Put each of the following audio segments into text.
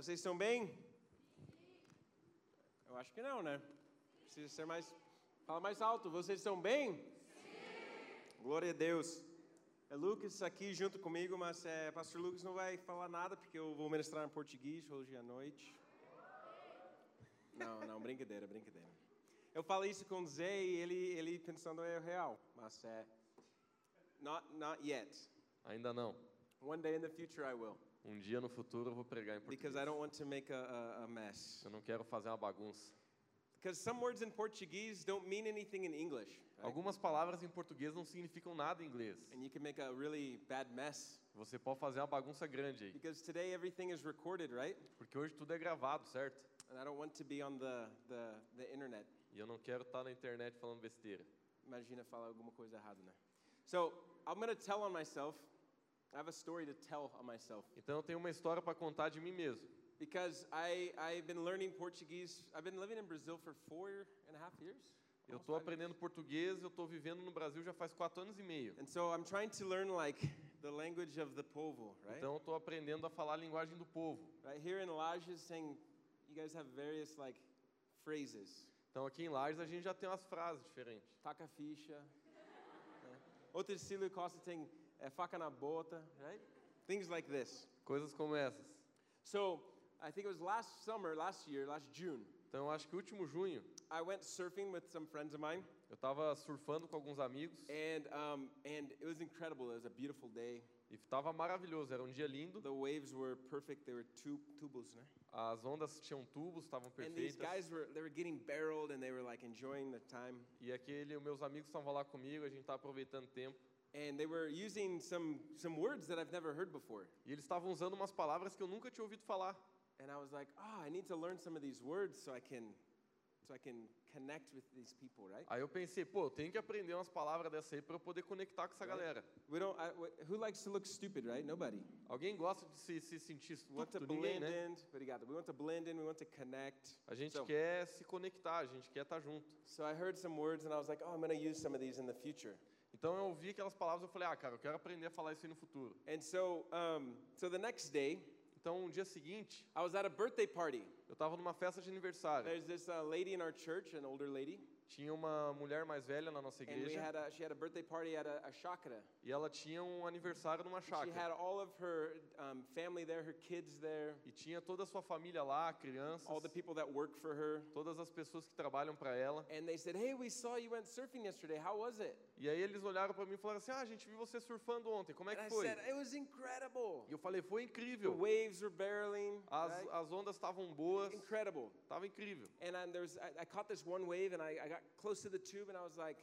Vocês estão bem? Eu acho que não, né? Precisa ser mais. Fala mais alto. Vocês estão bem? Sim. Glória a Deus. É Lucas aqui junto comigo, mas é, Pastor Lucas não vai falar nada porque eu vou ministrar em português hoje à noite. Não, não, brincadeira, brincadeira. Eu falo isso com o Zé e ele, ele pensando é real, mas é. Not, not yet. Ainda não. One day in the future I will. Um dia no futuro eu vou pregar em português. Because I don't want to make a, a, a mess. Eu não quero fazer uma bagunça. Because some words in Portuguese don't mean anything in English. Right? Algumas palavras em português não significam nada em inglês. And you can make a really bad mess. Você pode fazer uma bagunça grande aí. Because today everything is recorded, right? Porque hoje tudo é gravado, certo? And I don't want to be on the, the, the internet. E eu não quero estar na internet falando besteira. Imagina falar alguma coisa errada, né? So, I'm going to tell on myself. Então eu tenho uma história para contar de mim mesmo. Because I, I've been learning Portuguese. I've been living in Brazil for four and a half years. Eu estou aprendendo português, eu estou vivendo no Brasil já faz quatro anos e meio. And so I'm trying to learn like the language of the povo, right? Então eu estou aprendendo a falar a linguagem do povo. Right here in Lages, saying you guys have various like phrases. Então aqui em Lages a gente já tem umas frases diferentes. Taca ficha. né? Outro estilo Costa tem é, faca na bota, right? Things like this. Coisas como essas. So I think it was last summer, last year, last June. Então acho que último junho I went surfing with some friends of mine, eu estava surfando com alguns amigos and um, and it was incredible. It was a beautiful day. e estava maravilhoso, era um dia lindo. The waves were perfect. They were tu- tubos, né? As ondas tinham tubos, estavam And these perfeitas. guys were they were getting barreled and they were like enjoying the time. E aquele, meus amigos estavam lá comigo, a gente estava aproveitando o tempo. And they were using some some words that I've never heard before. E eles estavam usando umas palavras que eu nunca tinha ouvido falar. And I was like, "Ah, I need to learn some of these words so I can so I can connect with these people, right?" Aí eu pensei, pô, eu tenho que aprender umas palavras dessa aí para eu poder conectar com essa galera. We don't I, wh- who likes to look stupid, right? Nobody. Alguém gosta de se, se sentir We want to estúpido? Ninguém, blend né? in, got We want to blend in, we want to connect. A gente so, quer se conectar, a gente quer estar junto. so I heard some words and I was like, "Oh, I'm going to use some of these in the future." Então eu ouvi aquelas palavras e falei, ah, cara, eu quero aprender a falar isso aí no futuro. And so um, so the next day, Então, um dia seguinte, I was at a birthday party. eu estava numa festa de aniversário. There's this uh, lady in our church, an older lady, Tinha uma mulher mais velha na nossa and we igreja had a, she had a birthday party at a, a chácara. e ela tinha um aniversário numa She had chácara. all of her um, family there, her kids there, E tinha toda a sua família lá, crianças, all the people that work for her. todas as pessoas que trabalham para ela. And they said, Hey, we saw you went surfing yesterday. How was it? E aí eles olharam para mim e falaram assim: "Ah, a gente viu você surfando ontem. Como é que foi?" said, It was incredible. E eu falei: "Foi The incrível. waves were barreling. As, right? as ondas estavam boas, Incredible. estava incrível." And then there was, I, I caught this one wave and I, I got close to the tube and I was like,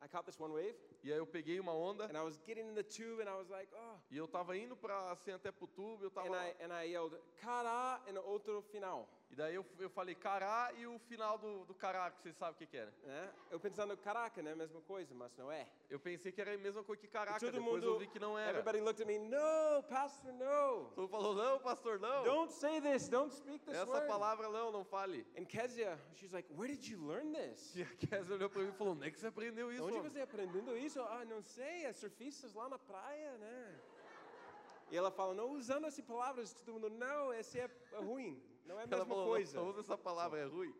I caught this one wave E aí eu peguei uma onda and I was getting in the tube and I was like, oh. e eu tava indo para assim até pro tubo, eu tava And I, and I yelled, cara, and outro final. E daí eu, eu falei cará e o final do, do cará, que vocês sabem o que, que era. Né? Eu pensando, caraca, né? Mesma coisa, mas não é. Eu pensei que era a mesma coisa que caraca, Todo depois mundo, eu vi que não era. everybody looked at me, no, pastor, no. Todo mundo falou, não, pastor, não. Don't say this, don't speak this Essa word. palavra não, não fale. And Kezia, she's like, where did you learn this? E a Kézia olhou pra mim e falou, onde é que você aprendeu isso? Onde homem?" você aprendendo isso? Ah, não sei, é surfistas lá na praia, né? E ela fala, não usando essas palavras, todo mundo, não, esse é ruim, não é a Ela mesma falou, coisa. usa essa palavra, é ruim.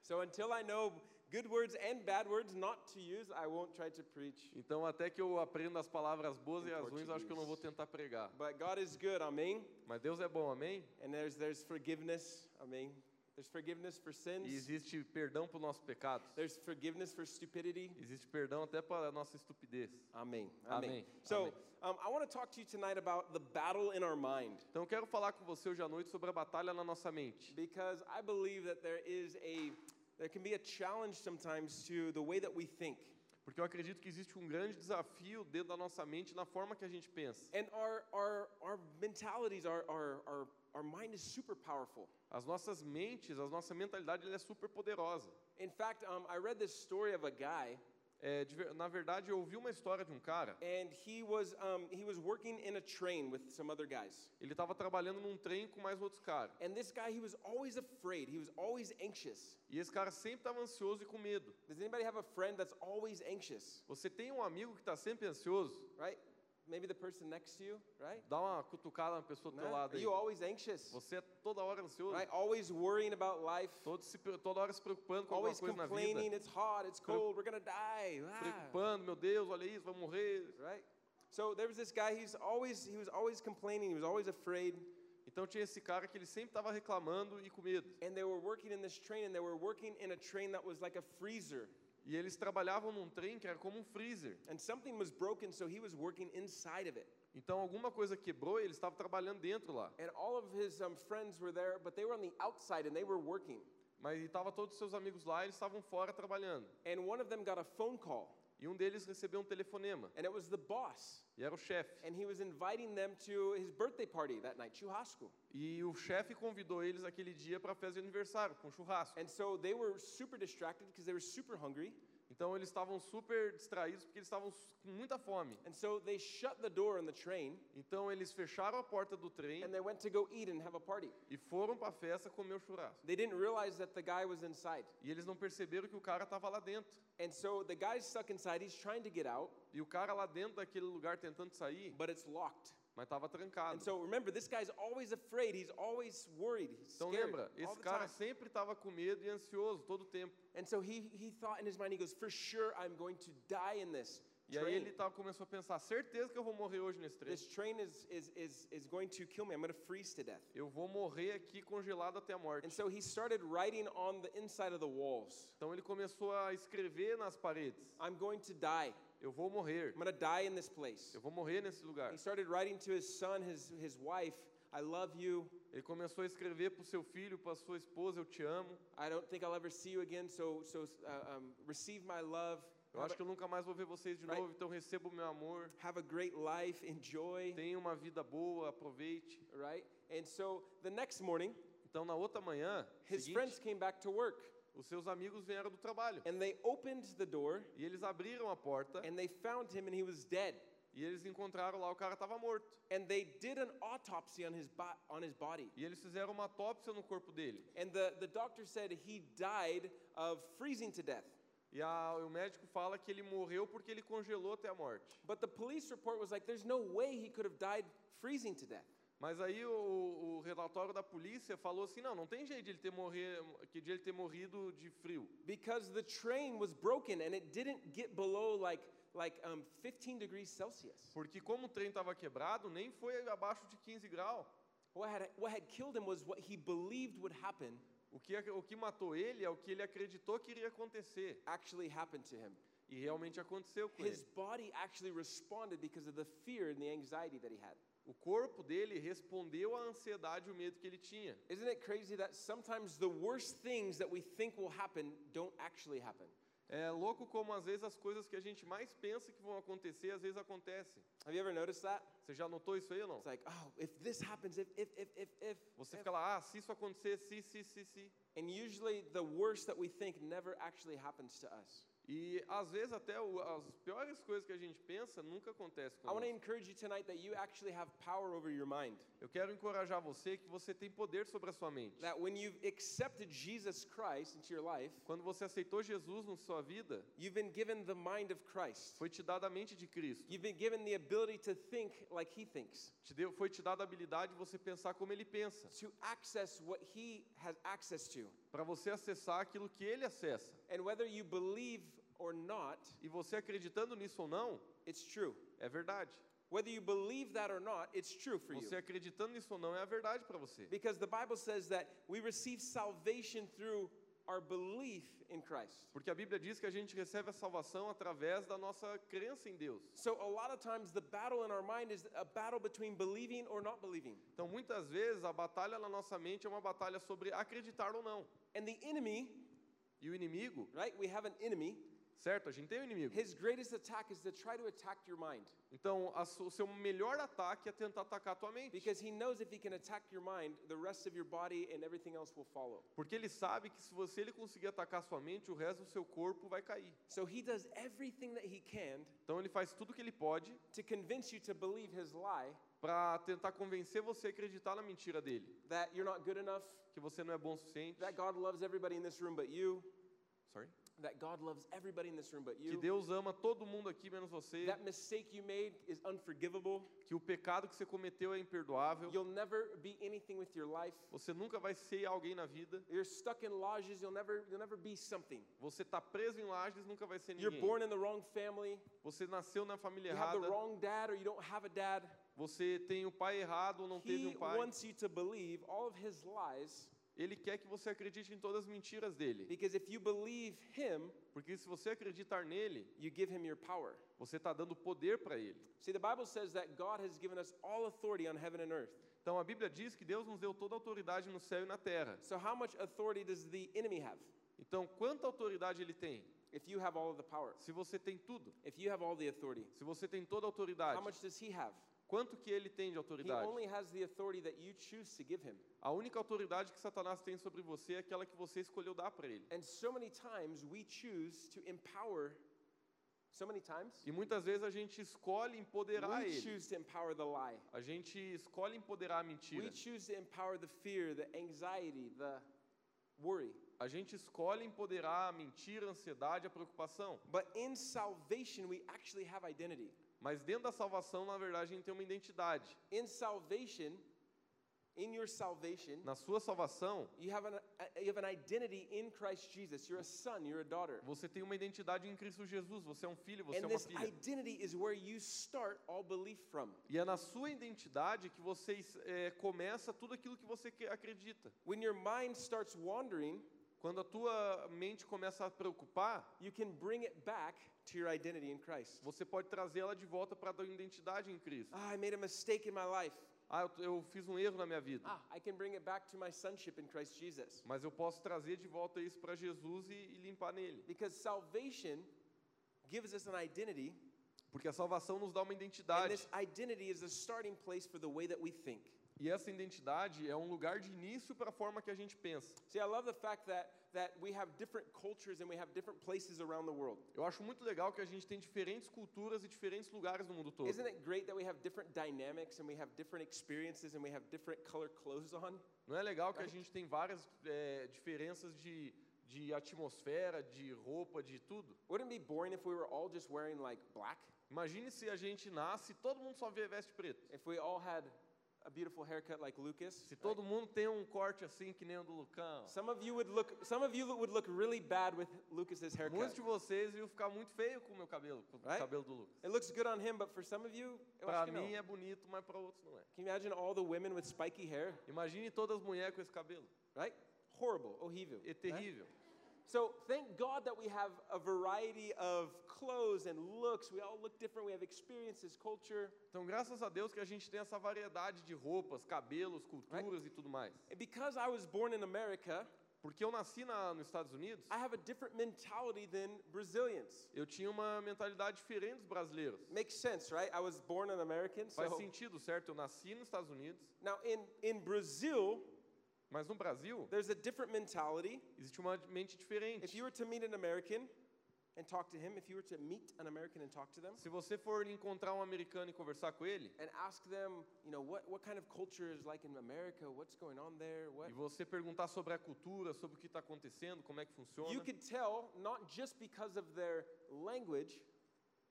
So until I know good words and bad words not to use, I won't try to preach. Então até que eu aprenda as palavras boas e as ruins, acho que eu não vou tentar pregar. But God is good, amém? Mas Deus é bom, amém? And there's, there's forgiveness, amém? There's forgiveness for E sins. existe perdão para os nossos pecados. There's forgiveness for stupidity. Existe perdão até para a nossa estupidez. Amém. So, Amém. um, I want to talk to you tonight about the battle in our mind Então eu quero falar com você hoje à noite sobre a batalha na nossa mente. because I believe that there is a there can be a challenge sometimes to the way that we think. Porque eu acredito que existe um grande desafio dentro da nossa mente na forma que a gente pensa. And our our our mentalities, our our our, our mind is super powerful. As nossas mentes, a nossa mentalidade ela é super poderosa. In fact, um, I read this story of a guy É, na verdade, eu ouvi uma história de um cara. and he was um, he was working in a train with some other guys. Ele estava trabalhando num trem com mais outros caras. And this guy, he was always afraid. He was always anxious. E esse cara sempre estava ansioso e com medo. Does anybody have a friend that's always anxious? Você tem um amigo que está sempre ansioso? Right? Maybe the person next to you, right? Dá uma cutucada na pessoa do teu Né? lado Are aí. you always anxious? Você é toda hora ansioso, Right? Always worrying about life. todo se, pre- toda hora se preocupando com alguma Always coisa na complaining, vida. it's hot, it's cold, we're gonna die. Ah, Preocupando, meu Deus, olha isso, vai morrer. right? So there was this guy, he's always he was always complaining, he was always afraid. Então tinha esse cara que ele sempre estava reclamando e com medo. And they were working in this train and they were working in a train that was like a freezer. E eles trabalhavam num trem que era como um freezer. And something was broken, so he was working inside of it. Então alguma coisa quebrou e ele estava trabalhando dentro lá. And all of his um, friends were there, but they were on the outside and they were working. Mas estava todos os seus amigos lá, eles estavam fora trabalhando. And one of them got a phone call, E um deles recebeu um telefonema. and it was the boss. E era o chefe. And he was inviting them to his birthday party that night, churrasco. E o chefe convidou eles aquele dia para a festa de aniversário, com churrasco. And so they were super distracted because they were super hungry. Então eles estavam super distraídos porque eles estavam com muita fome. And so they shut the door on the train Então eles fecharam a porta do trem and they went to go eat and have a party. e foram para a festa comer o churrasco. They didn't realize that the guy was inside. E eles não perceberam que o cara estava lá dentro. And so the guy's stuck inside, he's trying to get out, E o cara lá dentro daquele lugar tentando sair, but it's locked. Mas estava trancado. And so remember, this guy's always afraid, he's always worried, he's Então scared lembra, all esse the cara time. sempre estava com medo e ansioso todo o tempo. And so he, he thought in his mind, he goes, for sure I'm going to die in this E aí ele tava, começou a pensar, certeza que eu vou morrer hoje nesse trem. This train is, is, is, is going to kill me. I'm going to freeze to death. Eu vou morrer aqui congelado até a morte. And so he started writing on the inside of the walls. Então ele começou a escrever nas paredes: I'm going to die. Eu vou morrer. I'm going to die in this place. Eu vou morrer nesse lugar. He started writing to his son, his, his wife, I love you. Ele começou a escrever para o seu filho, para sua esposa: Eu te amo. I don't think I'll ever see you again, so, so uh, um, receive my love. Eu Have acho a, que eu nunca mais vou ver vocês de Right. novo, então receba o meu amor. have a great life, enjoy, Tenha uma vida boa, aproveite. right? And so the next morning, Então na outra manhã, his seguinte, friends came back to work os seus amigos vieram do trabalho and they opened the door e eles abriram a porta and they found him and he was dead. e eles encontraram lá o cara estava morto. And they did an autopsy on his, on his body. E eles fizeram uma autópsia no corpo dele. And the, the doctor said he died of freezing to death. E a- o médico fala que ele morreu porque ele congelou até a morte. But the police report was like, there's no way he could have died freezing to death. Mas aí o, o relatório da polícia falou assim, não, não tem jeito de ele ter morrer, que de ele ter morrido de frio, Because the train was broken and it didn't get below like, like um, 15 degrees Celsius. porque como o trem estava quebrado, nem foi abaixo de 15 graus. What had, what had killed him was what he believed would happen O que, o que matou ele é o que ele acreditou que iria acontecer. actually happened to him. E realmente aconteceu com His ele. body actually responded because of the fear and the anxiety that he had. O corpo dele respondeu à ansiedade e o medo que ele tinha. Isn't it crazy that sometimes the worst things that we think will happen don't actually happen? É louco como às vezes as coisas que a gente mais pensa que vão acontecer, às vezes acontecem. Have you ever noticed that? Você já notou isso aí ou não? It's like, oh, if this happens, if, if, if, if, if. Você if. fica lá, ah, se isso acontecer, se, se, se, se. And usually the worst that we think never actually happens to us. E às vezes até o- as piores coisas que a gente pensa nunca acontecem I want to conosco. encourage you tonight that you actually have power over your mind. Eu quero encorajar você que você tem poder sobre a sua mente. That when you've accepted Jesus Christ into your life, Quando você aceitou Jesus na sua vida, you've been given the mind of Christ. foi te dada a mente de Cristo. You've been given the ability to think like he thinks, Te deu, foi te dada a habilidade de você pensar como ele pensa, to access what he has access to. Para você acessar aquilo que ele acessa. And whether you believe or not, E você acreditando nisso ou não, it's true. é verdade. Whether you believe that or not, it's true for you. Você acreditando nisso ou não é a verdade para você. Because the Bible says that we receive salvation through our belief in Christ. Porque a Bíblia diz que a gente recebe a salvação através da nossa crença em Deus. So a lot of times the battle in our mind is a battle between believing or not believing. Então, muitas vezes, a batalha na nossa mente é uma batalha sobre acreditar ou não. And the enemy, E o inimigo, right? We have an enemy. Certo? A gente tem um inimigo. His greatest attack is to try to attack your mind. Então, o seu melhor ataque é tentar atacar a tua mente. Because he knows if he can attack your mind, the rest of your body and everything else will follow. Porque ele sabe que se você ele conseguir atacar a sua mente, o resto do seu corpo vai cair. So he does everything that he can Então, ele faz tudo o que ele pode to convince you to believe his lie para tentar convencer você a acreditar na mentira dele. that you're not good enough, Que você não é bom o suficiente, that God loves everybody in this room but you, Sorry? That God loves everybody in this room but Que you. Deus ama todo mundo aqui menos você, That mistake you made is unforgivable. que o pecado que você cometeu é imperdoável. You'll never be anything with your life. Você nunca vai ser alguém na vida. You're stuck in lodges. You'll never, you'll never be something. Você está preso em lajes, nunca vai ser You're ninguém. born in the wrong family. Você nasceu na família You have the errada. wrong dad, or you don't have a dad. Você tem o pai errado ou não teve He um pai. wants you to believe all of his lies Ele quer que você acredite em todas as mentiras dele. because if you believe him, Porque se você acreditar nele, you give him your power. você está dando poder para ele. See, the Bible says that God has given us all authority on heaven and earth. Então a Bíblia diz que Deus nos deu toda a autoridade no céu e na terra. So, how much authority does the enemy have? Então, quanta autoridade ele tem? If you have all of the power, Se você tem tudo, if you have all the authority, se você tem toda a autoridade, how much does he have? Quanto que ele tem de He autoridade? only has the authority that you choose to give him. A única autoridade que Satanás tem sobre você é aquela que você escolheu dar para ele. And so many times we choose to empower, so many times, E muitas vezes a gente escolhe empoderar we ele. choose to empower the lie. A gente escolhe empoderar a mentira. We choose to empower the fear, the anxiety, the worry. A gente escolhe empoderar a mentira, a ansiedade, a preocupação. But in salvation, we actually have identity. Mas dentro da salvação, na verdade, a gente tem uma identidade. In salvation, in your salvation, Na sua salvação, you have an, you have an identity in Christ Jesus. You're a son, you're a daughter. você tem uma identidade em Cristo Jesus. Você é um filho, você é And uma this filha. identity is where you start all belief from. E é na sua identidade que você é, começa tudo aquilo que você acredita. When your mind starts wandering, Quando a tua mente começa a preocupar, you can bring it back to your identity in Christ. você pode trazê-la de volta para a tua identidade em Cristo. Ah, I made a mistake in my life. Ah, eu, eu fiz um erro na minha vida. Ah, I can bring it back to my sonship in Christ Jesus. Mas eu posso trazer de volta isso para Jesus e, e limpar nele. Because salvation gives us an identity, Porque a salvação nos dá uma and identidade. this identity is the starting place for the way that we think. E essa identidade é um lugar de início para a forma que a gente pensa. See, I love the fact that, that we have different cultures and we have different places around the world. Eu acho muito legal que a gente tem diferentes culturas e diferentes lugares no mundo todo. Isn't it great that we have different dynamics and we have different experiences and we have different color clothes on? Não é legal que a gente tem várias é, diferenças de, de atmosfera, de roupa, de tudo? Wouldn't it be boring if we were all just wearing like black? Imagine se a gente nasce e todo mundo só vê veste preto. If we all had a beautiful haircut like Lucas? Se todo mundo tem um corte assim que nem o do Lucão. Some of you would look some of you would look really bad with Lucas's haircut. Muitos de vocês iam ficar muito feio com o meu cabelo, com o Right? cabelo do Lucas. It looks good on him, but for some of you, eu Para acho que não. mim é bonito, mas para outros não é. Can you imagine all the women with spiky hair? Imagine todas as mulheres com esse cabelo. Right? Horrible, horrível. É right? So thank God that we have a variety of clothes and looks. We all look different. We have experiences, culture. Então, graças a Deus que a gente tem essa variedade de roupas, cabelos, culturas e tudo mais. And because I was born in America, Porque eu nasci na, nos Estados Unidos, I have a different mentality than Brazilians. eu tinha uma mentalidade diferente dos brasileiros. Makes sense, right? I was born an American. Faz So sentido, certo? Eu nasci nos Estados Unidos, now in in Brazil, mas no Brasil there's a different mentality. existe uma mente diferente. If you were to meet an American and talk to him, if you were to meet an American and talk to them Se você for encontrar um americano e conversar com ele, and ask them, you know, what, what kind of culture is like in America? What's going on there? What e você perguntar sobre a cultura, sobre o que está acontecendo, como é que funciona, you could tell not just because of their language,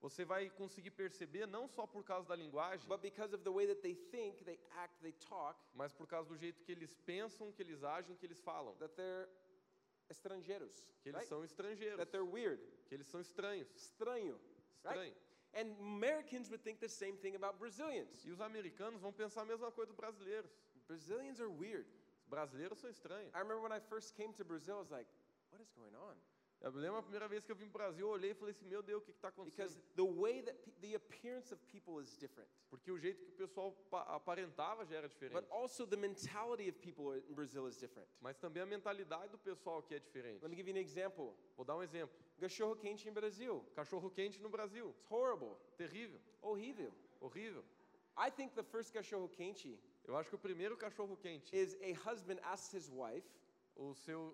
você vai conseguir perceber não só por causa da linguagem, but because of the way that they think, they act, they talk, mas por causa do jeito que eles pensam, que eles agem, que eles falam, that they're estrangeiros, que eles right? são estrangeiros, That they're weird, que eles são estranhos, estranho, right? estranhos. And Americans would think the same thing about Brazilians. E os americanos vão pensar a mesma coisa dos brasileiros. Brazilians are weird. Os brasileiros são estranhos. I remember when I first came to Brazil, I was like, what is going on? Eu me lembro a primeira vez que eu vim para o Brasil, eu olhei e falei assim, meu Deus, o que está Because acontecendo? the way that pe- the appearance of people is different, Porque o jeito que o pessoal pa- aparentava já era diferente. but also the mentality of people in Brazil is different. Mas também a mentalidade do pessoal aqui é diferente. Let me give you an example. Vou dar um exemplo. Cachorro quente em Brasil. Cachorro quente no Brasil. It's horrible. Terrível. Horrível. Horrível. I think the first cachorro quente Eu acho que o primeiro cachorro quente, is a husband asks his wife, o seu,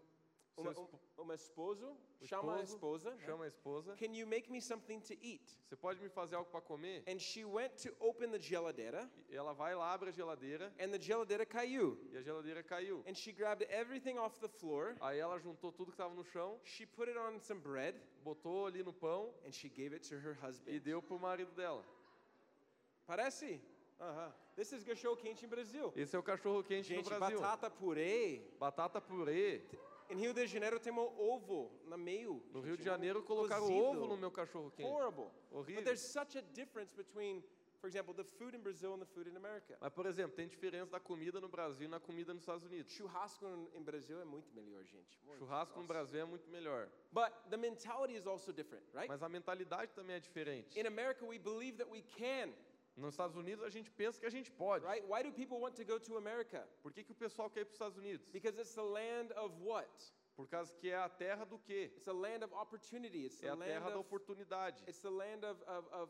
uma, um, uma esposo o chama a esposo esposa. né? chama a esposa. Can you make me something to eat? Você pode me fazer algo para comer? And she went to open the geladeira, E Ela vai lá, abre a geladeira and the geladeira caiu. e a geladeira caiu. And she grabbed everything off the floor. Aí ela juntou tudo que estava no chão, She put it on some bread, botou ali no pão and she gave it to her e husband. deu pro marido dela. Parece? Aham. This is cachorro quente em Brasil. Esse é o cachorro quente no Gente, Brasil. batata purê. Batata purê. Em Rio de Janeiro tem ovo no meio. No Rio de Janeiro colocaram cozido. ovo no meu cachorro quente. Horrible. Horrível. But there's such a difference between, for example, the food in Brazil and the food in America. Mas, por exemplo, tem diferença da comida no Brasil e na comida nos Estados Unidos. Churrasco em Brasil é muito melhor, gente. Muito. Churrasco no Nossa. Brasil é muito melhor. But the mentality is also different, right? Mas a mentalidade também é diferente. In America, we believe that we can, Nos Estados Unidos a gente pensa que a gente pode. right? Why do people want to go to America? Por que, que o pessoal quer ir para os Estados Unidos? Because it's the land of what? Por causa que é a terra do quê? It's a land of opportunity. It's É a land terra da of oportunidade. it's the land of of, of,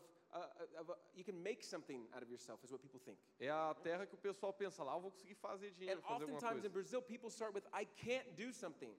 of you can make something out of yourself is what people think. É a terra que o pessoal pensa lá, eu vou conseguir fazer And dinheiro, fazer alguma oftentimes in coisa. Brazil, people start with I can't do something.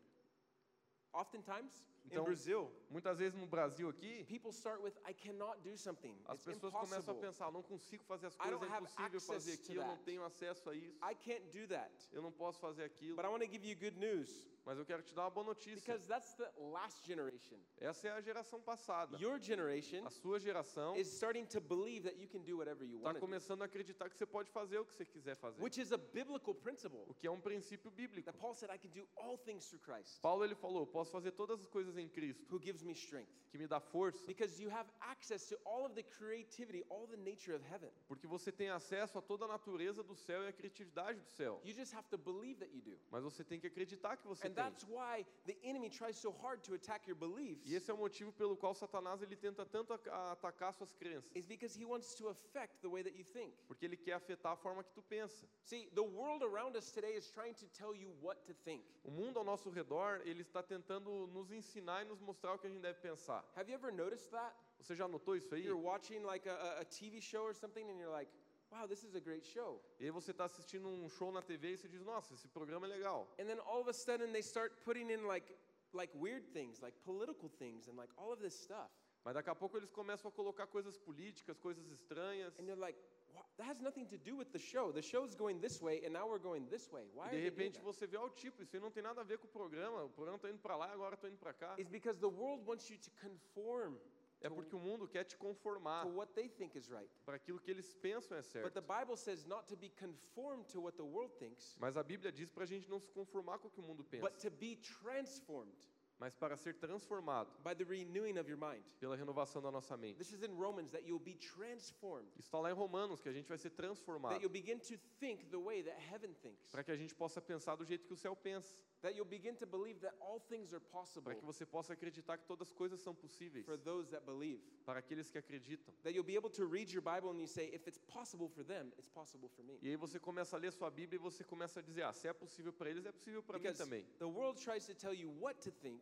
Oftentimes in Então, Brazil, Muitas vezes no Brasil aqui, people start with I cannot do something. as It's pessoas começam a impossible. pensar, não consigo fazer as I coisas, é impossível fazer aquilo, eu não tenho acesso a isso, I can't do that. eu não posso fazer aquilo. But I want to give you good news Mas eu quero te dar uma boa notícia. because that's the last generation. Essa é a geração passada. Your generation A sua geração is starting to believe that you can do whatever you está want começando a acreditar que você pode fazer o que você quiser fazer. which is a biblical principle. O que é um princípio bíblico. That Paul said I can do all things through Christ Paulo ele falou, posso fazer todas as coisas em Cristo, who gives me strength. que me dá força, Because you have access to all of the creativity, all the nature of heaven. porque você tem acesso a toda a natureza do céu e a criatividade do céu. You just have to believe that you do. Mas você tem que acreditar que você And. That's why the enemy tries so hard to attack your beliefs. E esse é o motivo pelo qual Satanás ele tenta tanto atacar suas crenças, Is because he wants to affect the way that you think. porque ele quer afetar a forma que tu pensa. See, the world around us today is trying to tell you what to think. O mundo ao nosso redor, ele está tentando nos ensinar e nos mostrar o que a gente deve pensar. Have you ever noticed that? Você já notou isso aí? You're watching like a- a TV show or something and you're like, wow, this is a great show. E aí você está assistindo um show na TV e você diz, nossa, esse programa é legal. And then all of a sudden they start putting in like like weird things, like political things and like all of this stuff. Mas daqui a pouco eles começam a colocar coisas políticas, coisas estranhas. And you're like, "Wha- that has nothing to do with the show. The show's going this way and now we're going this way. Why E de repente você vê, o tipo, isso não tem nada a ver com o programa. O programa está indo para lá agora estou indo para cá. It's because the world wants you to conform É porque o mundo quer te conformar to what they think is right. para aquilo que eles pensam é But certo. the Bible says not to be conformed to what the world thinks, Mas a Bíblia diz para a gente não se conformar com o que o mundo pensa, but to be transformed mas para ser transformado by the renewing of your mind. pela renovação da nossa mente. This is in Romans that you'll be transformed, Isso está lá em Romanos, que a gente vai ser transformado, that you'll begin to think the way that heaven thinks, para que a gente possa pensar do jeito que o céu pensa, that you'll begin to believe that all things are possible para que você possa acreditar que todas as coisas são possíveis for those that believe. para aqueles que acreditam. That you'll be able to read your Bible and you say, if it's possible for them, it's possible for me. E aí você começa a ler sua Bíblia e você começa a dizer, ah, se é possível para eles, é possível para mim também. the world tries to tell you what to think,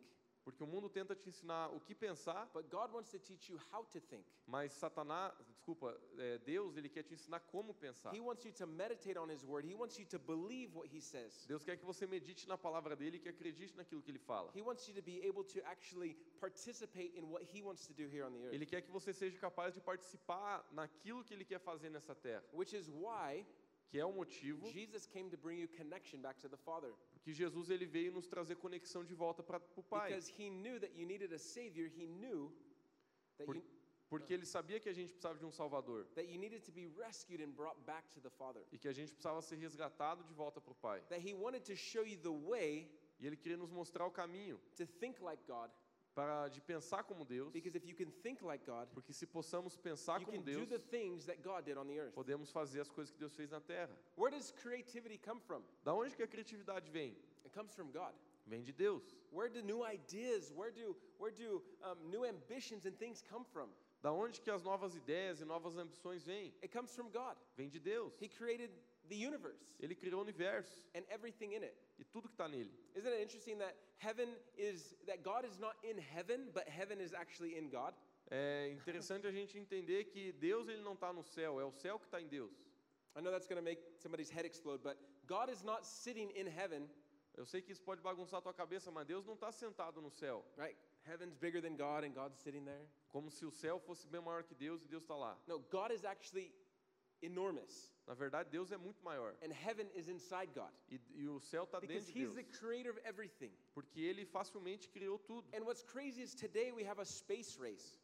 Porque o mundo tenta te ensinar o que pensar, but God wants to teach you how to think. mas Satanás, desculpa, é, Deus, ele quer te ensinar como pensar. He wants you to meditate on His Word. He wants you to believe what He says. Deus quer que você medite na palavra dele e que acredite naquilo que ele fala. He wants you to be able to actually participate in what He wants to do here on the earth. Ele quer que você seja capaz de participar naquilo que ele quer fazer nessa terra, Which is why que é o motivo Jesus came to bring you connection back to the Father. que Jesus ele veio nos trazer conexão de volta para o Pai. Because He knew that you needed a Savior. He knew that Por- you, Porque ele sabia que a gente precisava de um Salvador that you needed to be rescued and brought back to the Father. e que a gente precisava ser resgatado de volta para o Pai. That He wanted to show you the way E ele queria nos mostrar o caminho to think like God. Para de pensar como Deus, Because if you can think like God, porque se possamos pensar you como can do Deus, the things that God did on the earth. podemos fazer as coisas que Deus fez na terra. Where does creativity come from? Da onde que a criatividade vem? It comes from God. Vem de Deus. Where do new ideas, where do, where do um, new ambitions and things come from? Da onde que as novas ideias e novas ambições vêm? It comes from God. Vem de Deus. He created the universe Ele criou o universo and everything in it. e tudo que está nele. Isn't it interesting that heaven is, that God is not in heaven, but heaven is actually in God? É interessante a gente entender que Deus ele não está no céu, é o céu que está em Deus. I know that's going to make somebody's head explode, but God is not sitting in heaven, Eu sei que isso pode bagunçar a tua cabeça, mas Deus não está sentado no céu. right? Heaven's bigger than God and God's sitting there. Como se o céu fosse bem maior que Deus e Deus está lá. No, God is actually enormous, Na verdade, Deus é muito maior. and heaven is inside God E, e o céu está dentro de He's Deus. the creator of everything. Porque Ele facilmente criou tudo. And what's crazy is today we have a space race,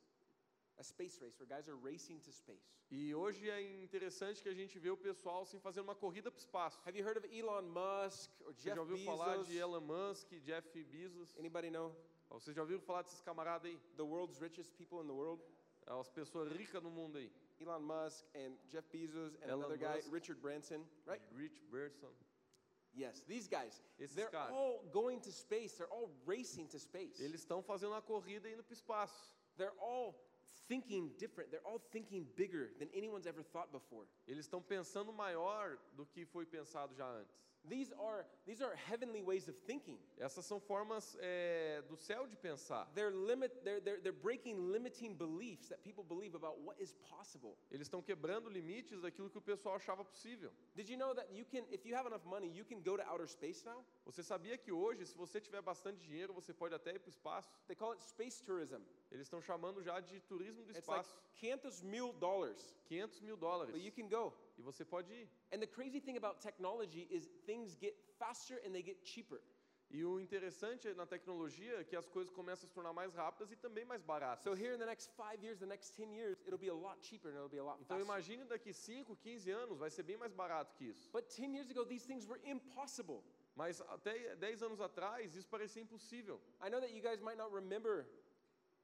a space race where guys are racing to space. E hoje é interessante que a gente vê o pessoal assim, fazendo uma corrida para o espaço. Have you heard of Elon Musk or Você Jeff já ouviu falar Bezos? de Elon Musk, Jeff Bezos? Anybody know Vocês já ouviram falar desses camaradas aí? the world's richest people in the world? As pessoas ricas no mundo aí. Elon Musk and Jeff Bezos and Elon another guy, Musk. Richard Branson, right? Rich Berson. Yes, these guys. Esses they're caras. all going to space. They're all racing to space. Eles estão fazendo uma corrida indo para o espaço. They're all thinking different. They're all thinking bigger than anyone's ever thought before. Eles estão pensando maior do que foi pensado já antes. These are these are heavenly ways of thinking. Essas são formas é, do céu de pensar. They're limit they're, they're, they're breaking limiting beliefs that people believe about what is possible. Eles estão quebrando limites daquilo que o pessoal achava possível. Did you know that you can if you have enough money, you can go to outer space now? Você sabia que hoje, se você tiver bastante dinheiro, você pode até ir para o espaço? They call it space tourism. Eles estão chamando já de turismo do It's like espaço. 500 mil dollars. 500 mil dólares. But you can go. E você pode ir. And the crazy thing about technology is things get faster and they get cheaper. E o interessante na tecnologia é que as coisas começam a se tornar mais rápidas e também mais baratas. So here in the next five years, the next 10 years, it'll be a lot cheaper and it'll be a lot Então imagine daqui 5, 15 anos, vai ser bem mais barato que isso. But 10 years ago, these things were impossible. Mas até 10 anos atrás, isso parecia impossível. I know that you guys might not remember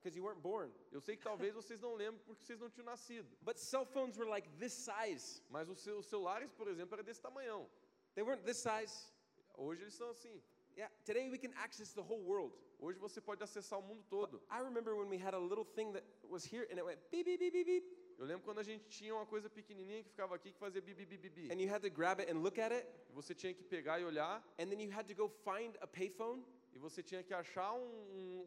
because you weren't born, Eu sei que talvez vocês não lembrem porque vocês não tinham nascido. but cell phones were like this size. Mas os seus celulares, por exemplo, eram desse tamanhão. They weren't this size. Hoje eles são assim. Yeah, today we can access the whole world. Hoje você pode acessar o mundo todo. I remember when we had a little thing that was here and it went beep, beep, beep, beep, beep. Eu lembro quando a gente tinha uma coisa pequenininha que ficava aqui que fazia bibi bibi bibi. And you had to grab it and look at it. E você tinha que pegar e olhar And then you had to go find a payphone e você tinha que achar um- um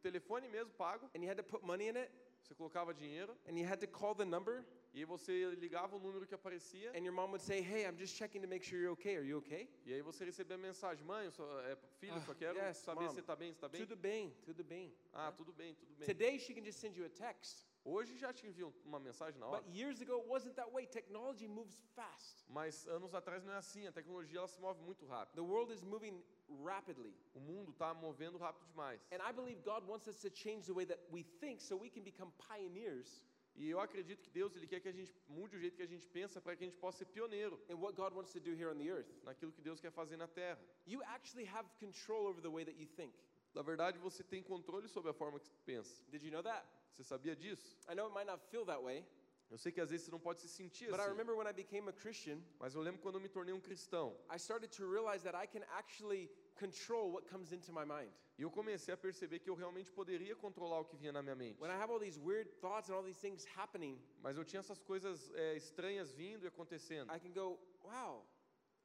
telefone mesmo pago. and you had to put money in it Você colocava dinheiro and you had to call the number. e aí você ligava o número que aparecia And your mom would say, Hey, I'm just checking to make sure you're okay. Are you okay? e aí você recebia a mensagem: Mãe, eu só, é, filho, só Ah, quero yes, saber mom. se está bem, se está bem. Tudo bem, tudo bem. Ah, tudo bem, tudo bem. Today she can just send you a text. Hoje já te enviam uma mensagem na hora. But years ago it wasn't that way. Technology moves fast. Mas anos atrás não é assim. A tecnologia ela se move muito rápido. The world is moving rapidly. O mundo está movendo rápido demais. And I believe God wants us to change the way that we think so we can become pioneers E eu acredito que Deus ele quer que a gente mude o jeito que a gente pensa para que a gente possa ser pioneiro what God wants to do here on the earth. naquilo que Deus quer fazer na Terra. You actually have control over the way that you think. Na verdade, você tem controle sobre a forma que pensa. Did you know that? Você sabia disso? I know it might not feel that way, Eu sei que às vezes você não pode se sentir but I assim. remember when I became a Christian, Mas eu lembro quando eu me tornei um cristão. I started to realize that I can actually control what comes into my mind. E eu comecei a perceber que eu realmente poderia controlar o que vinha na minha mente. When I have all these weird thoughts and all these things happening, Mas eu tinha essas coisas é, estranhas vindo e acontecendo. I can go, wow,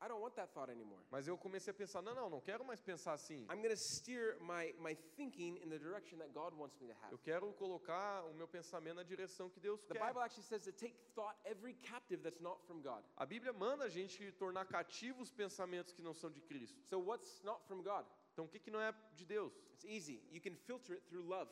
I don't want that thought anymore. Mas eu comecei a pensar, não, não, não quero mais pensar assim. I'm going to steer my, my thinking in the direction that God wants me to have. Eu quero colocar o meu pensamento na direção que Deus The quer. Bible actually says to take thought every captive that's not from God. A Bíblia manda a gente tornar cativos pensamentos que não são de Cristo. So what's not from God? Então, o que, que não é de Deus? It's easy. You can filter it through love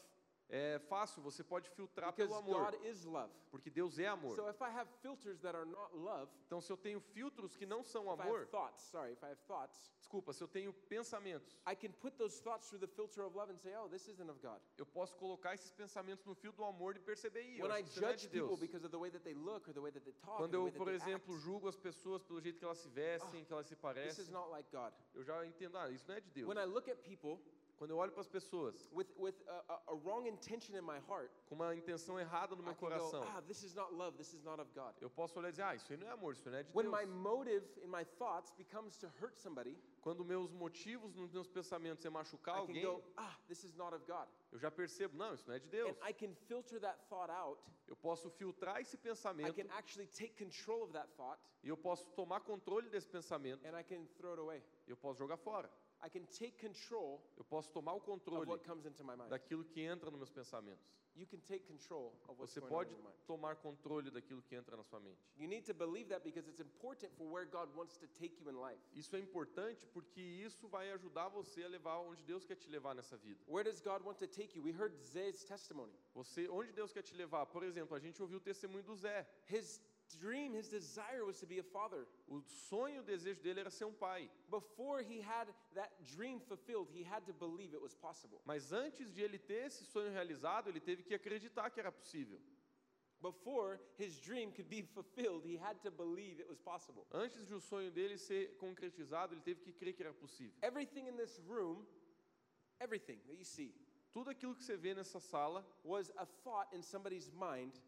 É fácil, você pode filtrar because pelo amor, God is love. porque Deus é amor. So if I have filters that are not love, Então, se eu tenho filtros que não são if I amor, have thoughts, sorry, if I have thoughts, desculpa, se eu tenho pensamentos, I can put those thoughts through the filter of love and say, oh, this isn't of God. eu posso colocar esses pensamentos no fio do amor e perceber aí. When I judge people because of the way that they look or the way that they talk, or Quando eu, por exemplo, julgo as pessoas pelo jeito que elas se vestem, que elas se this parecem, is not like God. eu já entendo, ah, isso não é de Deus. When I look at people Quando eu olho para as pessoas with, with a, a, wrong intention in my heart, com uma intenção errada no I meu can go, coração, ah, this is not love, this is not of God. eu posso olhar e dizer, ah, isso aí não é amor, isso não é de When Deus. my motive in my thoughts becomes to hurt somebody, Quando meus motivos nos meus pensamentos é machucar I can alguém, go, ah, this is not of God. eu já percebo, não, isso não é de Deus. And I can filter that thought out. Eu posso filtrar esse I pensamento can actually take control of that thought e eu posso tomar controle desse pensamento and I can throw it away. e eu posso jogar fora. I can take control Eu posso tomar o of controle what comes into my mind. daquilo que entra nos meus pensamentos. You can take control of what's Você pode your mind. tomar controle daquilo que entra na sua mente. You need to believe that because it's important for where God wants to take you in life. Isso é importante porque isso vai ajudar você a levar onde Deus quer te levar nessa vida. Where does God want to take you? We heard Zay's testimony. Você, onde Deus quer te levar? Por exemplo, a gente ouviu o testemunho do Zé. His dream, his desire was to be a father. O sonho, o desejo dele era ser um pai. Before he had that dream fulfilled, he had to believe it was possible. Mas antes de ele ter esse sonho realizado, ele teve que acreditar que era possível. Before his dream could be fulfilled, he had to believe it was possible. Antes de o sonho dele ser concretizado, ele teve que crer que era possível. Everything in this room, everything that you see, Tudo aquilo que você vê nessa sala was a thought in somebody's mind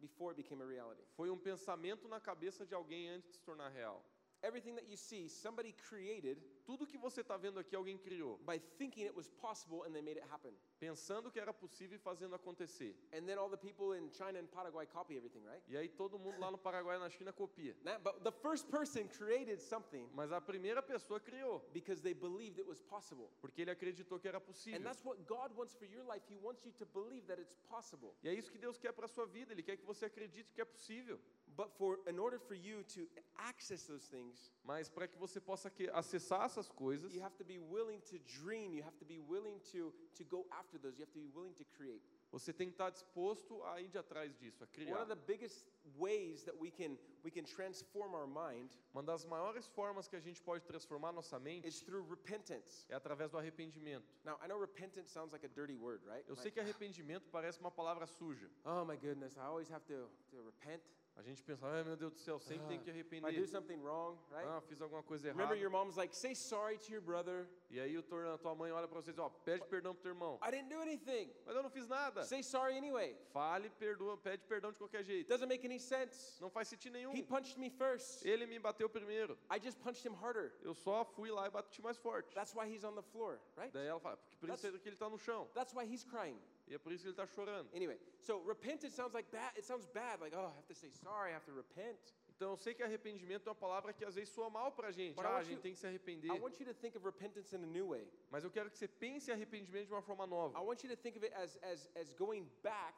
before it became a reality. foi um pensamento na cabeça de alguém antes de se tornar real. Everything that you see, somebody created Tudo que você está vendo aqui, alguém criou, by thinking it was possible and they made it happen. pensando que era possível e fazendo acontecer. And then all the people in China and Paraguay copy everything, right? E aí todo mundo lá no Paraguai e na China copia. Now, but the first person created something Mas a primeira pessoa criou, because they believed it was possible. porque ele acreditou que era And possível. that's what God wants for your life. He wants you to believe that it's possible. E é isso que Deus quer para a sua vida, Ele quer que você acredite que é possível. But for in order for you to access those things, Mas para que você possa que- acessar essas coisas, you have to be willing to dream. You have to be willing to, to go after those. You have to be willing to create. você tem que estar disposto a ir atrás disso, a One criar. of the biggest ways that we can we can transform our mind Uma das maiores formas que a gente pode transformar nossa mente is through repentance. é através do arrependimento. Now, I know repentance sounds like a dirty word, right? Eu Like, sei que arrependimento parece uma palavra suja. oh my goodness, I always have to, to repent. A gente pensa, ai meu Deus do céu, sempre tem que If I do arrepender. something wrong, right? Ah, fiz alguma coisa Remember errada. your mom's like, say sorry to your brother. E aí o tor- a tua mãe olha para vocês, ó, pede perdão pro teu irmão. I didn't do anything. Mas eu não fiz nada. Say sorry anyway. Fale, perdoa, pede perdão de qualquer It jeito. doesn't make any sense. Não faz sentido nenhum. He punched me first. Ele me bateu primeiro. I just punched him harder. Eu só fui lá e bati mais forte. That's why he's on the floor, right? Daí ela fala, porque por isso é que ele está no chão. That's why he's crying. E é por isso que ele está chorando. Anyway, so repentance sounds like bad. It sounds bad, like, oh, I have to say sorry, I have to repent. Então eu sei que arrependimento é uma palavra que às vezes soa mal pra gente. But Ah, a gente you- tem que se arrepender. I want you to think of repentance in a new way. Mas eu quero que você pense em arrependimento de uma forma nova. I want you to think of it as, as, as going back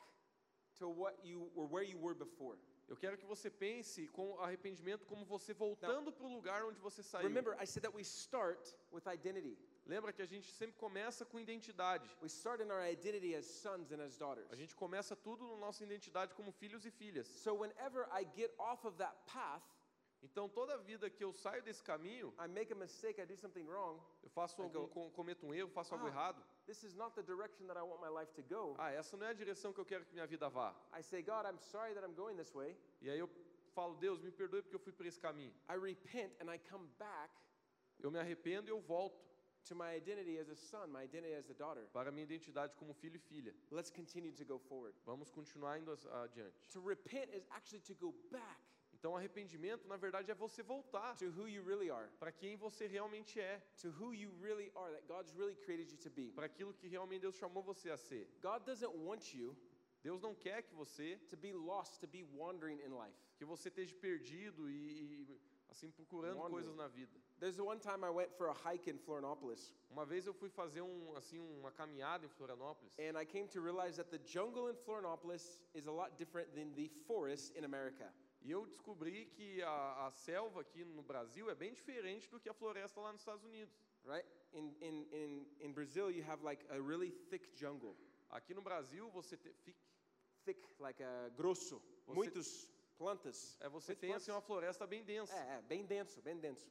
to what you or where you were before. Eu quero que você pense com arrependimento como você voltando para o lugar onde você saiu. Remember, I said that we start with identity. Lembra que a gente sempre começa com identidade. We start in our identity as sons and as daughters. A gente começa tudo na nossa identidade como filhos e filhas. So whenever I get off of that path, Então toda vida que eu saio desse caminho, I make a mistake, I do something wrong. eu faço algum, go, com- cometo um erro, faço algo Ah. errado. This is not the direction that I want my life to go. Ah, essa não é a direção que eu quero que minha vida vá. I say, God, I'm sorry that I'm going this way. E aí eu falo, Deus, me perdoe porque eu fui por esse caminho. I repent and I come back Eu me arrependo e eu volto to my identity as a son, my identity as a daughter. para minha identidade como filho e filha. Let's continue to go forward. Vamos continuar indo adiante. To repent is actually to go back Então arrependimento, na verdade, é você voltar to who you really are, para quem você realmente é, to who you really are, that God's really created you to be. para aquilo que realmente Deus chamou você a ser. God doesn't want you Deus não quer que você to be lost, to be wandering in life. que você esteja perdido e, assim procurando Wandering. coisas na vida. There's one time I went for a hike in Florianopolis, Uma vez eu fui fazer um assim uma caminhada em Florianópolis and I came to realize that the jungle in Florianopolis is a lot different than the forest in America. e eu descobri que a, a selva aqui no Brasil é bem diferente do que a floresta lá nos Estados Unidos. Right? In, in, in, in Brazil, you have like a really thick jungle. Aqui no Brasil você te, fi- Thick, like a grosso. Você- Muitos plantas. é, você tem assim uma floresta bem densa. É, é, bem denso, bem denso.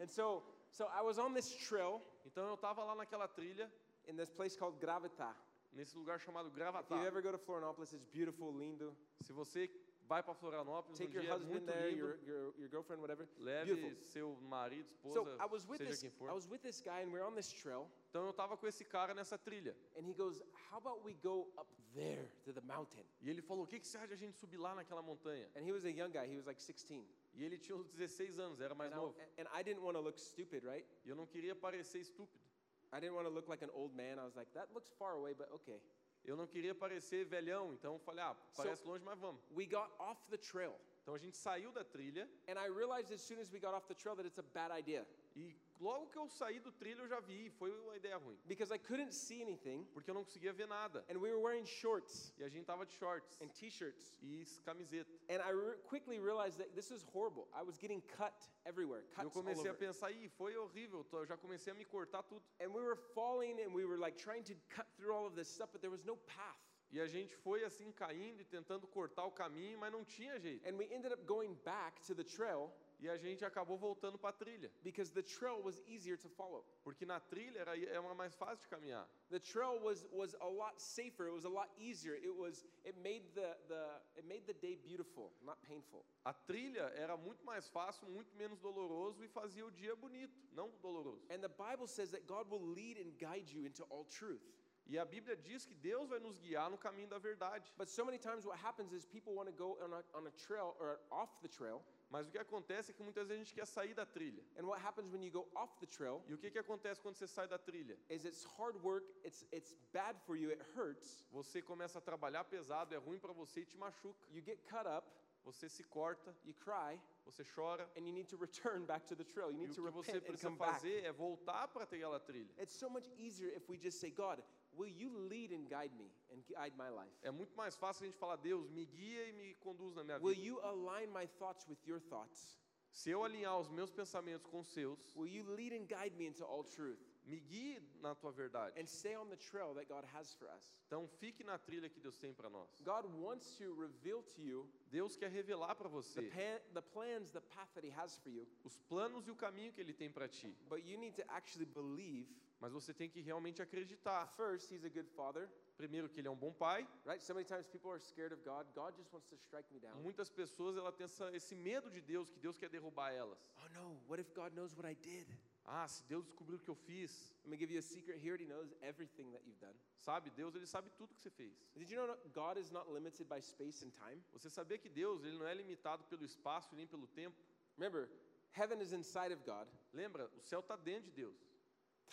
And so, so I was on this trail Então eu estava lá naquela trilha in this place called Gravatá. nesse lugar chamado If Gravatá. you ever go to Florianopolis, it's beautiful, lindo. Se você vai para Florianópolis um Take your dia husband muito there, lindo, your, your, your girlfriend, whatever. leve Beautiful. seu marido, esposa, So I was with seja this, quem for. I was with this guy, and we're on this trail. Então eu estava com esse cara nessa trilha. And he goes, How about we go up there to the mountain? E ele falou: "O que que você acha de a gente subir lá naquela montanha?" And he was a young guy, he was like 16. E ele tinha uns 16 anos, era mais And I, novo. and I didn't want to look stupid, right? E eu não queria parecer estúpido. I didn't want to look like an old man. I was like, That looks far away, but okay. Eu não queria parecer velhão, então falei: "Ah, parece longe, mas vamos". We got off the trail. Então a gente saiu da trilha And I realized as soon as we got off the trail that it's a bad idea. e logo que eu saí do trilho eu já vi, foi uma ideia ruim. because I couldn't see anything, Porque eu não conseguia ver nada. and we were wearing shorts E a gente tava de shorts and t-shirts. e camiseta. And I re- quickly realized that this was horrible. I was getting cut everywhere, E eu cuts all comecei a over. pensar, ih, foi horrível, tô- eu já comecei a me cortar tudo. And we were falling, and we were like trying to cut through all of this stuff, but there was no path. E a gente foi assim caindo e tentando cortar o caminho, mas não tinha jeito. And we ended up going back to the trail E a gente acabou voltando para a trilha, because the trail was easier to follow. porque na trilha era é uma mais fácil de caminhar. The trail was was a lot safer. It was a lot easier. It was it made the the it made the day beautiful, not painful. A trilha era muito mais fácil, muito menos doloroso e fazia o dia bonito, não doloroso. And the Bible says that God will lead and guide you into all truth. E a Bíblia diz que Deus vai nos guiar no caminho da verdade. But so many times what happens is people want to go on a, on a trail or off the trail. Mas o que acontece é que muitas vezes a gente quer sair da trilha. And what happens when you go off the trail E o que, que acontece quando você sai da trilha? is it's hard work, it's it's bad for you, it hurts. Você começa a trabalhar pesado, é ruim para você e te machuca. You get cut up, Você se corta, you cry, você chora. and you need to return back to the trail. You E need o to que você repent and precisa come back. fazer é voltar para aquela trilha. It's so much easier if we just say, God, will you lead and guide me and guide my life? É muito mais fácil a gente falar, Deus, me guia e me conduz na minha Will vida. you align my thoughts with your thoughts? Se eu alinhar os meus pensamentos com os seus, Will you lead and guide me into all truth? Me guie na tua verdade. And stay on the trail that God has for us. Então fique na trilha que Deus tem para nós. God wants to reveal to you Deus quer revelar para the, você pan, the plans, the path that He has for you, os planos e o caminho que Ele tem para ti. but you need to actually believe. Mas você tem que realmente acreditar. First, He's a good Father, Primeiro que Ele é um bom pai. right? So many times people are scared of God. God just wants to strike me down. Muitas pessoas ela têm essa, esse medo de Deus, que Deus quer derrubar elas. Oh no, what if God knows what I did? Ah, se Deus descobriu o que eu fiz, me give you a secret. He already knows everything that you've done. sabe? Deus ele sabe tudo que você fez. Did you know God is not limited by space and time? Você sabia que Deus ele não é limitado pelo espaço e nem pelo tempo? Remember, heaven is inside of God, Lembra? O céu está dentro de Deus.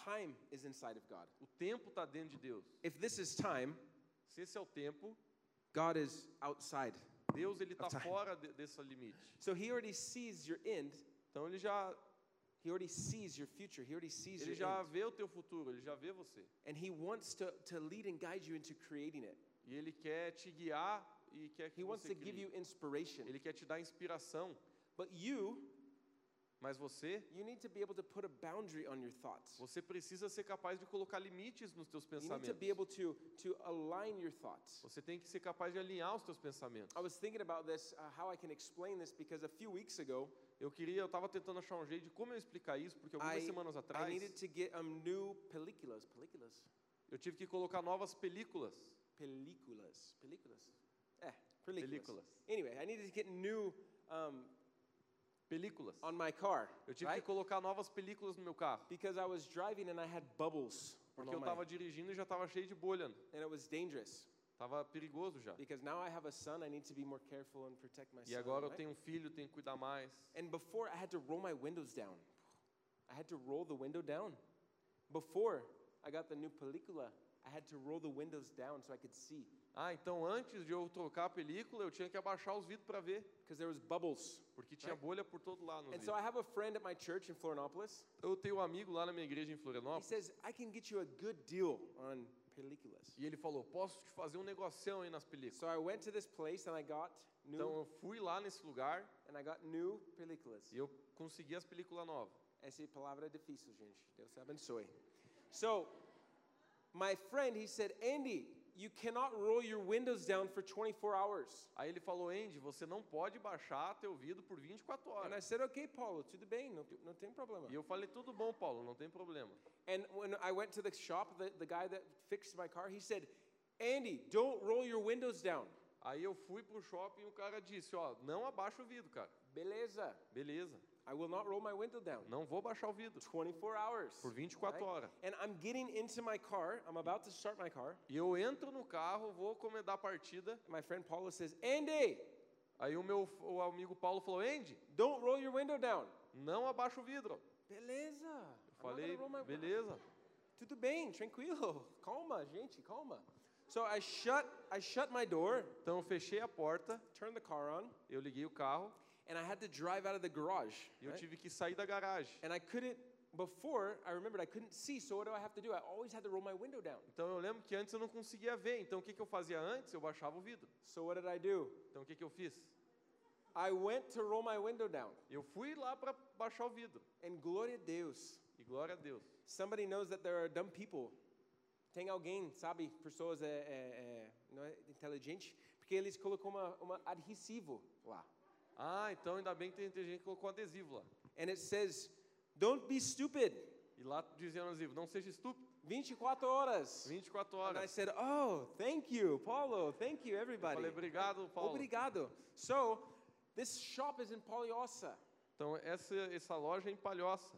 time is inside of God. O tempo está dentro de Deus. If this is time, Se esse é o tempo, God is outside. Deus ele está fora de, desse limite. So he already sees your end. Então ele já He already sees your future. He already sees ele your já end. vê o teu futuro, ele já vê você. And he wants to, to lead and guide you into creating it. E ele quer te guiar e quer que He wants você to give crie. you inspiration. Ele quer te dar inspiração, But you, mas você you need to be able to put a boundary on your thoughts. você precisa ser capaz de colocar limites nos teus You need to be able to, to align your thoughts. Você tem que ser capaz de alinhar os teus pensamentos. I was thinking about this, uh, how I can explain this, because a few weeks ago, Eu queria, eu estava tentando achar um jeito de como eu explicar isso, porque algumas I, semanas I atrás needed to get um, new películas. Películas? eu tive que colocar novas películas. Películas. Películas? Eh, películas. Películas. Anyway, I needed to get new um, Películas. on my car, Eu tive right? que colocar novas películas no meu carro, Because I was driving and I had bubbles porque eu estava dirigindo e já estava cheio de bolha. and it was dangerous. Tava perigoso já. Because now I have a son, I need to be more careful and protect my E son. agora eu right? tenho um filho, tenho que cuidar mais. And before, I had to roll my windows down. I had to roll the window down. Before I got the new película, I had to roll the windows down so I could see. Ah, então antes de eu trocar a película, eu tinha que abaixar os vidros para ver, Because there was bubbles. porque tinha Right. bolha por todo lado nos And so vidros. I have a friend at my church in Florianopolis. Eu tenho um amigo lá na minha igreja em He Florianópolis, says, I can get you a good deal on películas. e ele falou: "Posso te fazer um negocião aí nas películas?" So I went to this place and I got new, Então eu fui lá nesse lugar and I got new películas. e eu consegui as películas novas. Essa palavra é difícil, gente. Deus te abençoe. So, my friend, he said, Andy, you cannot roll your windows down for 24 hours. Aí ele falou: "Andy, você não pode baixar teu vidro por 24 And I horas." said, okay, Paulo, tudo bem, não, não tem problema. E eu falei: "Tudo bom, Paulo, não tem problema." And when I went to the shop, the, the guy that fixed my car, he said, Andy, don't roll your windows down. Aí eu fui pro shopping e o cara disse: "Ó, não abaixa o vidro, cara." Beleza. Beleza. I will not roll my window down. Não vou baixar o vidro 24 hours. por 24 right? horas. And I'm getting into my car. I'm about to start my car. E eu entro no carro, vou comendar a partida. My friend Paulo says, Andy, Aí o meu o amigo Paulo falou: Andy, don't roll your window down. não abaixa o vidro. Beleza. Eu falei: beleza. Tudo bem, tranquilo. Calma, gente, calma. So I shut I shut my door, Então eu fechei a porta, turned the car on, eu liguei o carro and I had to drive out of the garage. e eu right? tive que sair da garagem. And I couldn't before I remembered I couldn't see, so what do I have to do? I always had to roll my window down. Então eu lembro que antes eu não conseguia ver. Então o que, que eu fazia antes? Eu baixava o vidro. So what did I do? Então o que, que eu fiz? I went to roll my window down. Eu fui lá para baixar o vidro. And glória a Deus. E glória a Deus. Somebody knows that there are dumb people. Tem alguém, sabe, pessoas é, é, é, não é inteligente, porque eles colocou uma, uma adesivo lá. Ah, então ainda bem que tem, gente que colocou adesivo lá. And it says, don't be stupid. E lá dizia no adesivo, não seja estúpido. 24 horas. 24 And I horas. said, oh, thank you, Paulo. Thank you, Eu everybody. falei, obrigado, Paulo. Obrigado. So, this shop is in Palhoça. Então essa, essa loja é em Palhoça.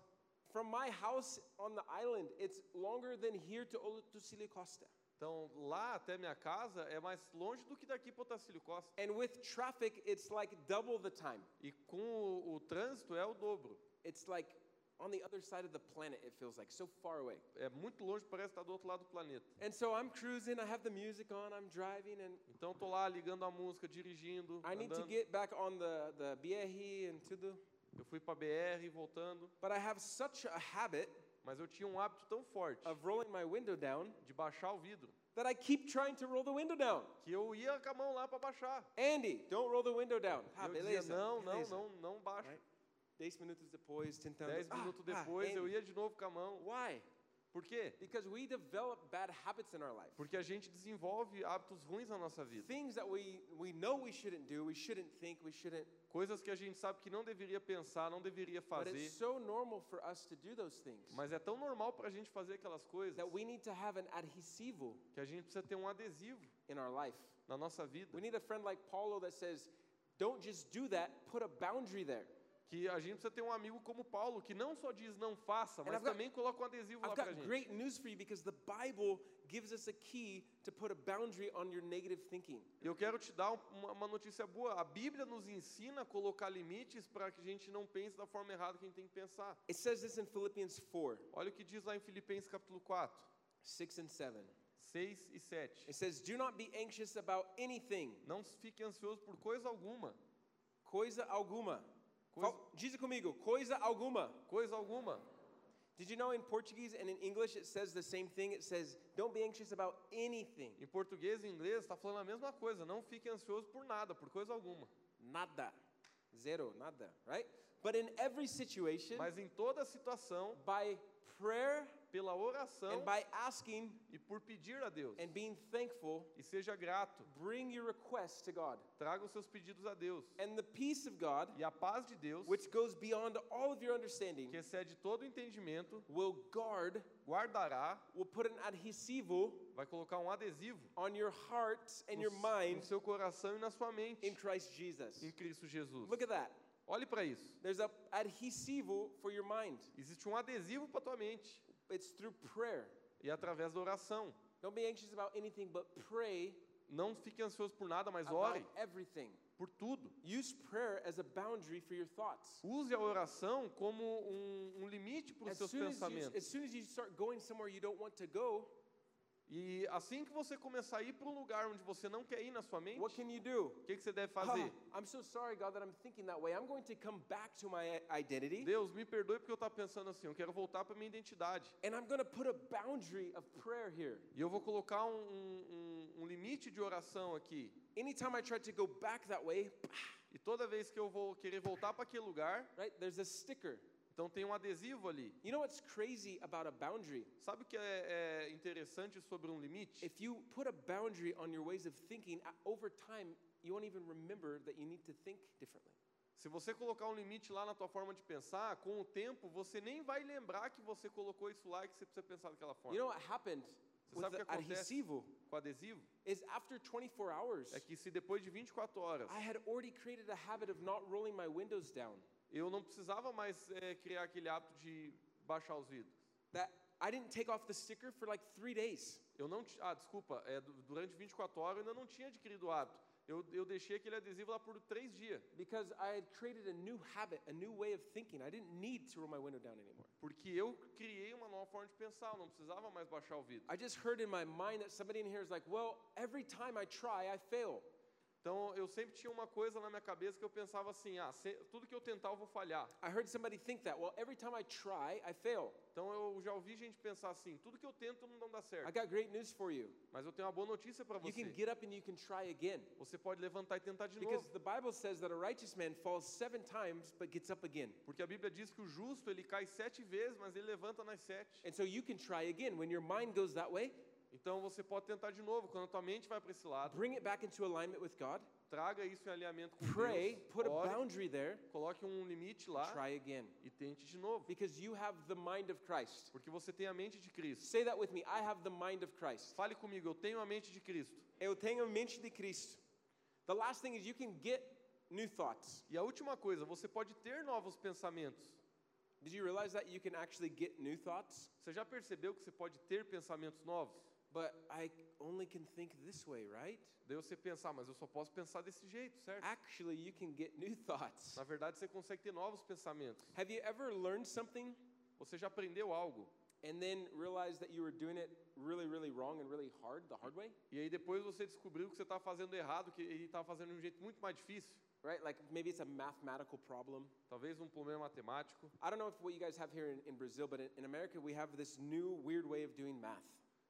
From my house on the island, it's longer than here to Otacílio Costa. Então lá até minha casa é mais longe do que daqui para Otacílio Costa. And with traffic, it's like double the time. E com o, o trânsito é o dobro. It's like on the other side of the planet, it feels like, so far away. É muito longe, parece estar do outro lado do planeta. And so I'm cruising, I have the music on, I'm driving, and Então tô lá ligando a música, dirigindo, I need to andando. get back on the, the BRE and to the. Eu fui para BR voltando, But I have such a habit mas eu tinha um hábito tão forte of rolling my window down de baixar o vidro that I keep trying to roll the window down. que eu ia com a mão lá para baixar. Andy, don't roll the window down. Ah, eu dizia, beleza. não, não, beleza. não, não baixa. Right. Dez minutos depois, tentando. Dez Ah, minutos ah, depois eu Andy. ia de novo com a mão. Why? Por quê? Because we develop bad habits in our life. Porque a gente desenvolve hábitos ruins na nossa vida. Things that we, we know we shouldn't do, we shouldn't think, we shouldn't. Coisas que a gente sabe que não deveria pensar, não deveria fazer. so normal for us to do those things Mas é tão normal para a gente fazer aquelas coisas that we need to have an adhesivo que a gente precisa ter um adesivo in our life. na nossa vida. We need a friend like Paulo that says, don't just do that, put a boundary there. Que a gente precisa ter um amigo como Paulo, que não só diz não faça, mas got- também coloca um adesivo lá I've pra got gente. great news for you because the Bible gives us a key to put a boundary on your negative thinking. Eu quero te dar um- uma, uma notícia boa. A Bíblia nos ensina a colocar limites para que a gente não pense da forma errada que a gente tem que pensar. It says this in Philippians 4 Olha o que diz lá em Filipenses capítulo 4, 6 and 7. 6 e 7. It says, Do not be anxious about anything, Não fique ansioso por coisa alguma. coisa alguma. Coisa- Diz comigo, coisa alguma. Coisa alguma. Did you know in Portuguese and in English it says the same thing? It says, Don't be anxious about anything. Em português e inglês está falando a mesma coisa. Não fique ansioso por nada, por coisa alguma. Nada. Zero, nada, right? But in every situation, Mas em toda situação, by prayer pela oração and by asking e por pedir a Deus. and being thankful, E seja grato. bring your requests to God. Traga os seus pedidos a Deus. And the peace of God, E a paz de Deus, which goes beyond all of your understanding, que excede todo o entendimento, will guard, guardará, will put an adhesivo vai colocar um adesivo on your heart and no, your mind no seu coração e na sua mente in Christ Jesus. em Cristo Jesus. Look at that. Olhe para isso. There's a adhesivo for your mind. Existe um adesivo para tua mente It's through prayer. e através da oração. Don't be anxious about anything, but pray Não fique ansioso por nada, mas about ore everything. por tudo. Use prayer as a boundary for your thoughts. Use a oração como um, um limite para os As seus soon as, you, pensamentos. as soon as you start going somewhere you don't want to go, E assim que você começar a ir para um lugar onde você não quer ir na sua mente, what o can you do? que, que você deve fazer? I'm so sorry, God, that I'm thinking that way. I'm going to come back to my identity Deus, me perdoe porque eu estava pensando assim, eu quero voltar para minha identidade. and I'm going to put a boundary of prayer here. E eu vou colocar um- um- um limite de oração aqui. Anytime I try to go back that way, E toda vez que eu vou querer voltar para aquele lugar, right, there's a sticker. Então tem um adesivo ali. You know what's crazy about a boundary? Sabe o que é, é interessante sobre um limite? If you put a boundary on your ways of thinking, over time, you won't even remember that you need to think differently. Se você colocar um limite lá na tua forma de pensar, com o tempo você nem vai lembrar que você colocou isso lá e que você precisa pensar daquela forma. You know what happened Você sabe o que acontece com adesivo? Is after 24 hours, É que se depois de 24 horas I had already created a habit of not rolling my windows down. Eu não precisava mais é, criar aquele hábito de baixar os vidros. That I didn't take off the sticker for like three days. Eu não, ah, desculpa, é, du- durante 24 horas eu ainda não tinha adquirido o hábito. Eu, eu deixei aquele adesivo lá por três dias, Because I had created a new habit, a new way of thinking. I didn't need to roll my window down anymore. porque eu criei uma nova forma de pensar, eu não precisava mais baixar o vidro. I just heard in my mind that somebody in here is like, well, every time I try, I fail. Então eu sempre tinha uma coisa na minha cabeça que eu pensava assim, ah, se- tudo que eu tentar eu vou falhar. I heard somebody think that. Well, every time I try, I fail. Então eu já ouvi gente pensar assim, tudo que eu tento não dá I certo. got great news for you. Mas eu tenho uma boa notícia para You can você. get up and you can try again. Você pode levantar e tentar de Because novo. the Bible says that a righteous man falls seven times but gets up again. Porque a Bíblia diz que o justo ele cai sete vezes, mas ele levanta nas sete. And so you can try again. When your mind goes that way, Então você pode tentar de novo. Quando a tua mente vai para esse lado, bring it back into alignment with God. traga isso em alinhamento com Pray, Deus. put a ore, boundary there, coloque um limite lá try again. e tente de novo. Because you have the mind of Christ. Porque você tem a mente de Cristo. Say that with me. I have the mind of Christ. Fale comigo, eu tenho a mente de Cristo. Eu tenho a mente de Cristo. The last thing is you can get new thoughts. E a última coisa, você pode ter novos pensamentos. Did you realize that you can actually get new thoughts? Você já percebeu que você pode ter pensamentos novos? But I only can think this way, right? Daí você pensar, mas eu só posso pensar desse jeito, certo? Actually, you can get new thoughts. Na verdade, você consegue ter novos pensamentos. Have you ever learned something Você já aprendeu algo and then realized that you were doing it really, really wrong and really hard, the hard way? e aí depois você descobriu que você está fazendo errado, que ele estava fazendo de um jeito muito mais difícil. Right? Like maybe it's a mathematical problem. Talvez um problema matemático. I don't know if what you guys have here in, in Brazil, but in, in America, we have this new weird way of doing math.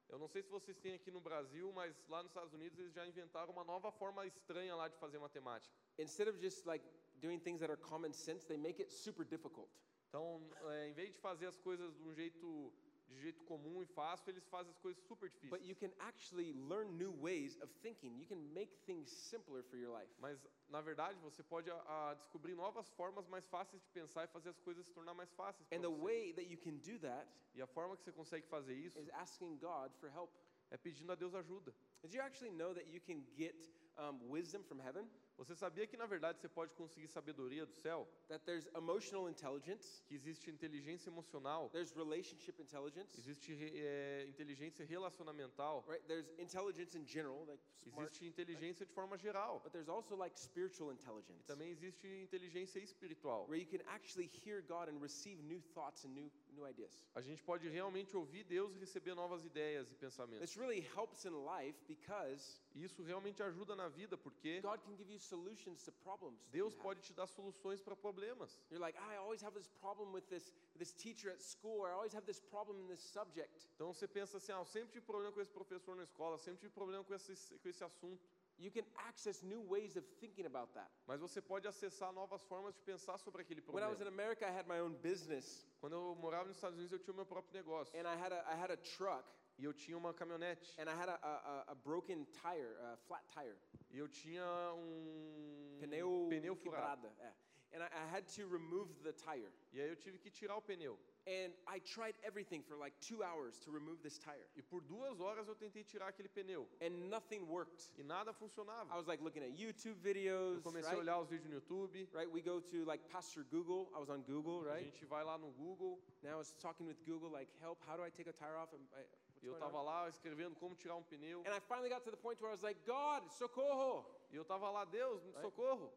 Eu não sei se vocês têm aqui no Brasil, mas lá nos Estados Unidos eles já inventaram uma nova forma estranha lá de fazer matemática. Instead of just like doing things that are common sense, they make it super difficult. Então, é, em vez de fazer as coisas de um jeito de jeito comum e fácil, eles fazem as coisas super difíceis. But you can actually learn new ways of thinking. You can make things simpler for your life. Mas, na verdade, você pode a, a, descobrir novas formas mais fáceis de pensar e fazer as coisas se tornar mais fáceis And the way that you can do that E a forma que você consegue fazer isso is asking God for help. é pedindo a Deus ajuda. Did you actually know that you can get um, wisdom from heaven? Você sabia que, na verdade, você pode conseguir sabedoria do céu? That there's emotional intelligence, Que existe inteligência emocional, there's relationship intelligence, existe é, inteligência relacionamental, right? There's intelligence in general, like smart, existe inteligência de forma geral. but there's also like spiritual E intelligence, também existe inteligência espiritual. where you can actually hear God and receive new thoughts and new. A gente pode realmente ouvir Deus e receber novas ideias e pensamentos. Really helps in life because isso realmente ajuda na vida, porque God can give you solutions to problems. that Deus pode te dar soluções para problemas. You're like, "Ah, I always have this problem with this this teacher at school, or I always have this problem in this subject. Então você pensa assim, ah, eu sempre tive problema com esse professor na escola, sempre tive problema com esse, com esse assunto. You can access new ways of thinking about that. Mas você pode acessar novas formas de pensar sobre aquele When I was in problema. America, I had my own business, Quando eu morava nos Estados Unidos, eu tinha o meu próprio negócio. and I had a I had a truck, E eu tinha uma caminhonete. and I had a, a, a- a broken tire, a flat tire, E eu tinha um pneu, pneu furado. quebrada. Yeah. And I, I had to remove the tire. E aí eu tive que tirar o pneu. And I tried everything for like two hours to remove this tire, E por duas horas eu tentei tirar aquele pneu. and nothing worked. E nada funcionava. I was like looking at YouTube Eu videos, comecei a right? olhar os vídeos no YouTube. Right? We go to like Pastor Google. I was on Google, right? A right? gente vai lá no Google. Now I was talking with Google, like, help, how do I take a tire off? And I, E eu tava lá escrevendo como tirar um pneu. And I finally got to the point where I was like, God, socorro. E eu tava lá, Deus, me socorro.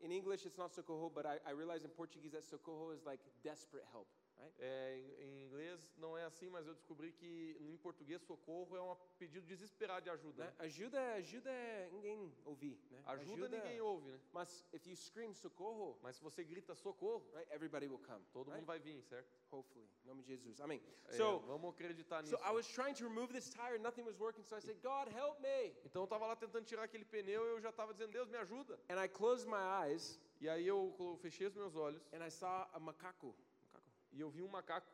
In English, it's not socorro, but I, I realized in Portuguese that socorro is like desperate help, right? É, em, inglês não é assim, mas eu descobri que em português socorro é um pedido desesperado de ajuda. Né? né? Ajuda, ajuda ninguém ouvir, né? Ajuda ninguém ouve, né? Mas if you scream socorro, Mas se você grita socorro, right, everybody will come. todo right? mundo vai vir, certo? Hopefully. Em nome de Jesus. Amém. É, So, vamos acreditar so nisso. I was trying to remove this tire, nothing was working, so I said, God, help me. Então eu tava lá tentando tirar aquele pneu e eu já tava dizendo, Deus, me ajuda. And I closed my eyes E aí eu fechei os meus olhos and I saw a macaco. E eu vi um macaco,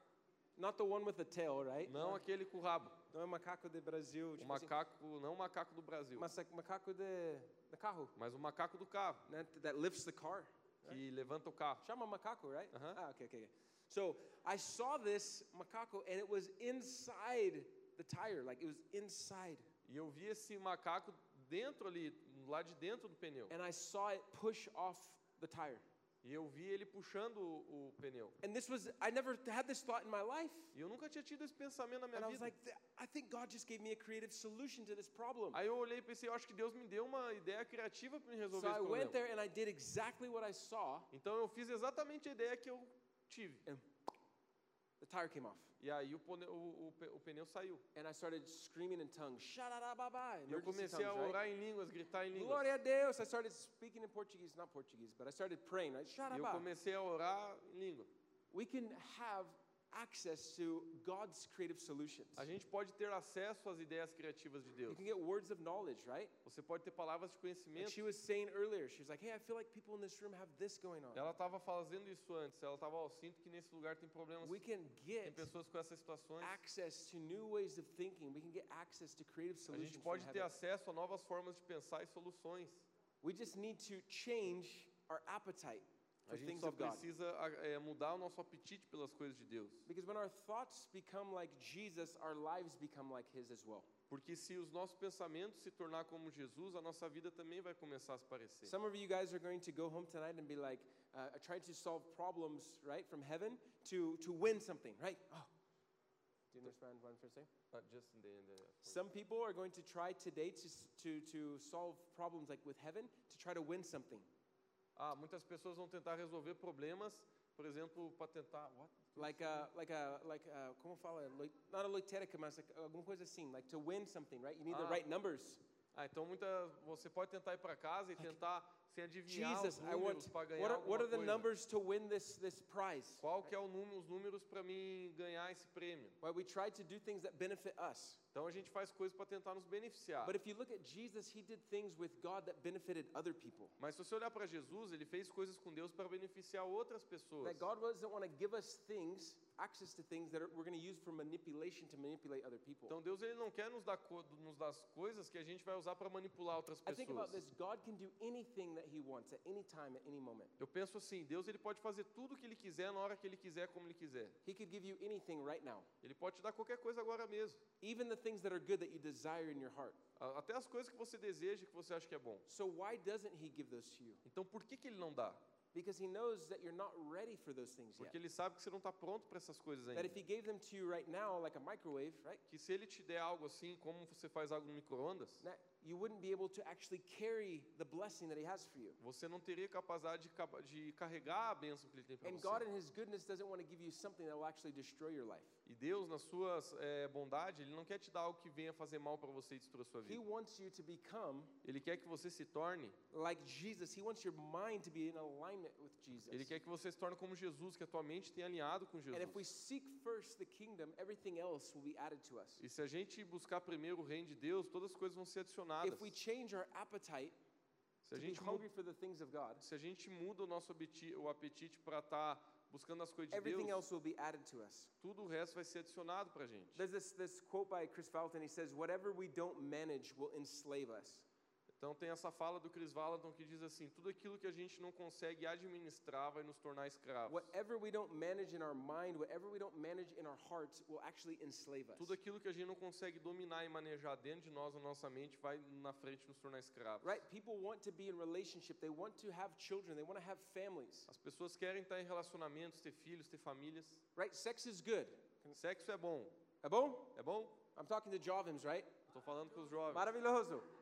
Not the one with the tail, right? não aquele com o rabo. Não é macaco de Brasil, O tipo assim, macaco, não o macaco do Brasil, mas é macaco de, de carro, mas o macaco do carro, né? That lifts the car. que levanta o carro. Chama macaco, right? Uh-huh. Ah, okay, okay, okay. So I saw this macaco and it was inside the tire, like it was inside. E eu vi esse macaco dentro ali, lá de dentro do pneu. And I saw it push off the tire. E eu vi ele puxando o, o pneu. And this was, I never had this thought in my life. E eu nunca tinha tido esse pensamento na minha And I was vida. like, "Th- I think God just gave me a creative solution to this problem. Aí eu olhei e pensei, eu acho que Deus me deu uma ideia criativa para me So resolver I esse went problema. there and I did exactly what I saw. Então eu fiz exatamente a ideia que eu tive. the tire came off. E aí o, pone- o- o pneu saiu. And I started screaming in tongues. E eu comecei a right? orar em línguas, gritar em línguas. Glória a Deus. I started speaking in Portuguese, not Portuguese, but I started praying. Right? E eu comecei a orar em língua. We can have access to God's creative solutions. A gente pode ter acesso às ideias criativas de Deus. You can get words of knowledge, right? Você pode ter palavras de conhecimento. she was saying earlier, she was like, hey, I feel like people in this room have this going on. Ela estava fazendo isso antes. Ela estava, ó, sinto que nesse lugar tem problemas. We can Tem get pessoas com essas situações. access to new ways of thinking. We can get access to creative solutions. A gente pode ter acesso a novas formas de pensar e soluções. We just need to change our appetite A gente things só precisa a- é, mudar o nosso apetite pelas coisas de Deus. Because when our thoughts become like Jesus, our lives become like His as well. Porque se os nossos pensamentos se tornar como Jesus, a nossa vida também vai começar a se parecer. Some of you guys are going to go home tonight and be like, uh, trying to solve problems, right, from heaven to, to win something, right? Oh. Do you understand what I'm trying to say? Ah, just in the end, uh, Some people are going to try today to, to, to solve problems like with heaven to try to win something. Ah, muitas pessoas vão tentar resolver problemas, por exemplo, para tentar. What? Like a, like a, like a, como fala? Loi- Not a loitérica, mas like alguma coisa assim, like to win something, right? You need the Ah. right numbers. Ah, então muita, você pode tentar ir para casa e tentar se adivinhar Jesus, os I want, números para ganhar what are, what are the numbers to win this, this prize? Qual que é o número, os números para mim ganhar esse prêmio? Well, we try to do things that benefit us. Então a gente faz coisas para tentar nos beneficiar. But if you look at Jesus, he did things with God that benefited other people. Mas se você olhar para Jesus, ele fez coisas com Deus para beneficiar outras pessoas. That God doesn't want to give us things, access to things that are, we're going to use for manipulation to manipulate other people. Então Deus ele não quer nos dar, nos dar as coisas que a gente vai usar para manipular outras I think about pessoas. this God can do anything that he wants at any time, at any moment. Eu penso assim, Deus ele pode fazer tudo o que ele quiser na hora que ele quiser, como ele quiser. He could give you anything right now, Ele pode te dar qualquer coisa agora mesmo. even the things that are good that you desire in your heart. Até as coisas que você deseja, que você acha que é bom. So why doesn't he give those to you? Então por que, que ele não dá? Because he knows that you're not ready for those things yet. Porque ele sabe que você não está pronto para essas coisas That ainda. if he gave them to you right now, like a microwave, right? Que se ele te der algo assim, como você faz algo no micro-ondas, That you wouldn't be able to actually carry the blessing that he has for you. você não teria capacidade de, de carregar a bênção que ele tem para And God, você. in His goodness, doesn't want to give you something that will actually destroy your life. E Deus, na sua eh, bondade, Ele não quer te dar algo que venha fazer mal para você e destruir a sua He vida. wants you to become Ele quer que você se torne, like Jesus. He wants your mind to be in alignment with Jesus. Ele quer que você se torne como Jesus, que a tua mente tenha alinhado com And if we Jesus. seek first the kingdom, everything else will be added to us. E se a gente buscar primeiro o reino de Deus, todas as coisas vão ser adicionadas. If we change our appetite Se a gente, hungry for the things of God, se a gente muda o nosso apetite, o apetite para estar buscando as coisas de everything Deus, else will be added to us. tudo o resto vai ser adicionado para a gente. There's this, this quote by Chris Vallotton. He says, Whatever we don't manage will enslave us. Então tem essa fala do Chris Valentin que diz assim: tudo aquilo que a gente não consegue administrar vai nos tornar escravos. Whatever we don't manage in our mind, whatever we don't manage in our hearts will actually enslave us. Tudo aquilo que a gente não consegue dominar e manejar dentro de nós, na nossa mente, vai na frente nos tornar escravos. Right? People want to be in relationship. They want to have children. They want to have families. As pessoas querem estar em relacionamentos, ter filhos, ter famílias. Right? Sex is good. Sexo é bom. É bom? É bom? I'm talking to jovens, right? Estou falando com os jovens. Maravilhoso.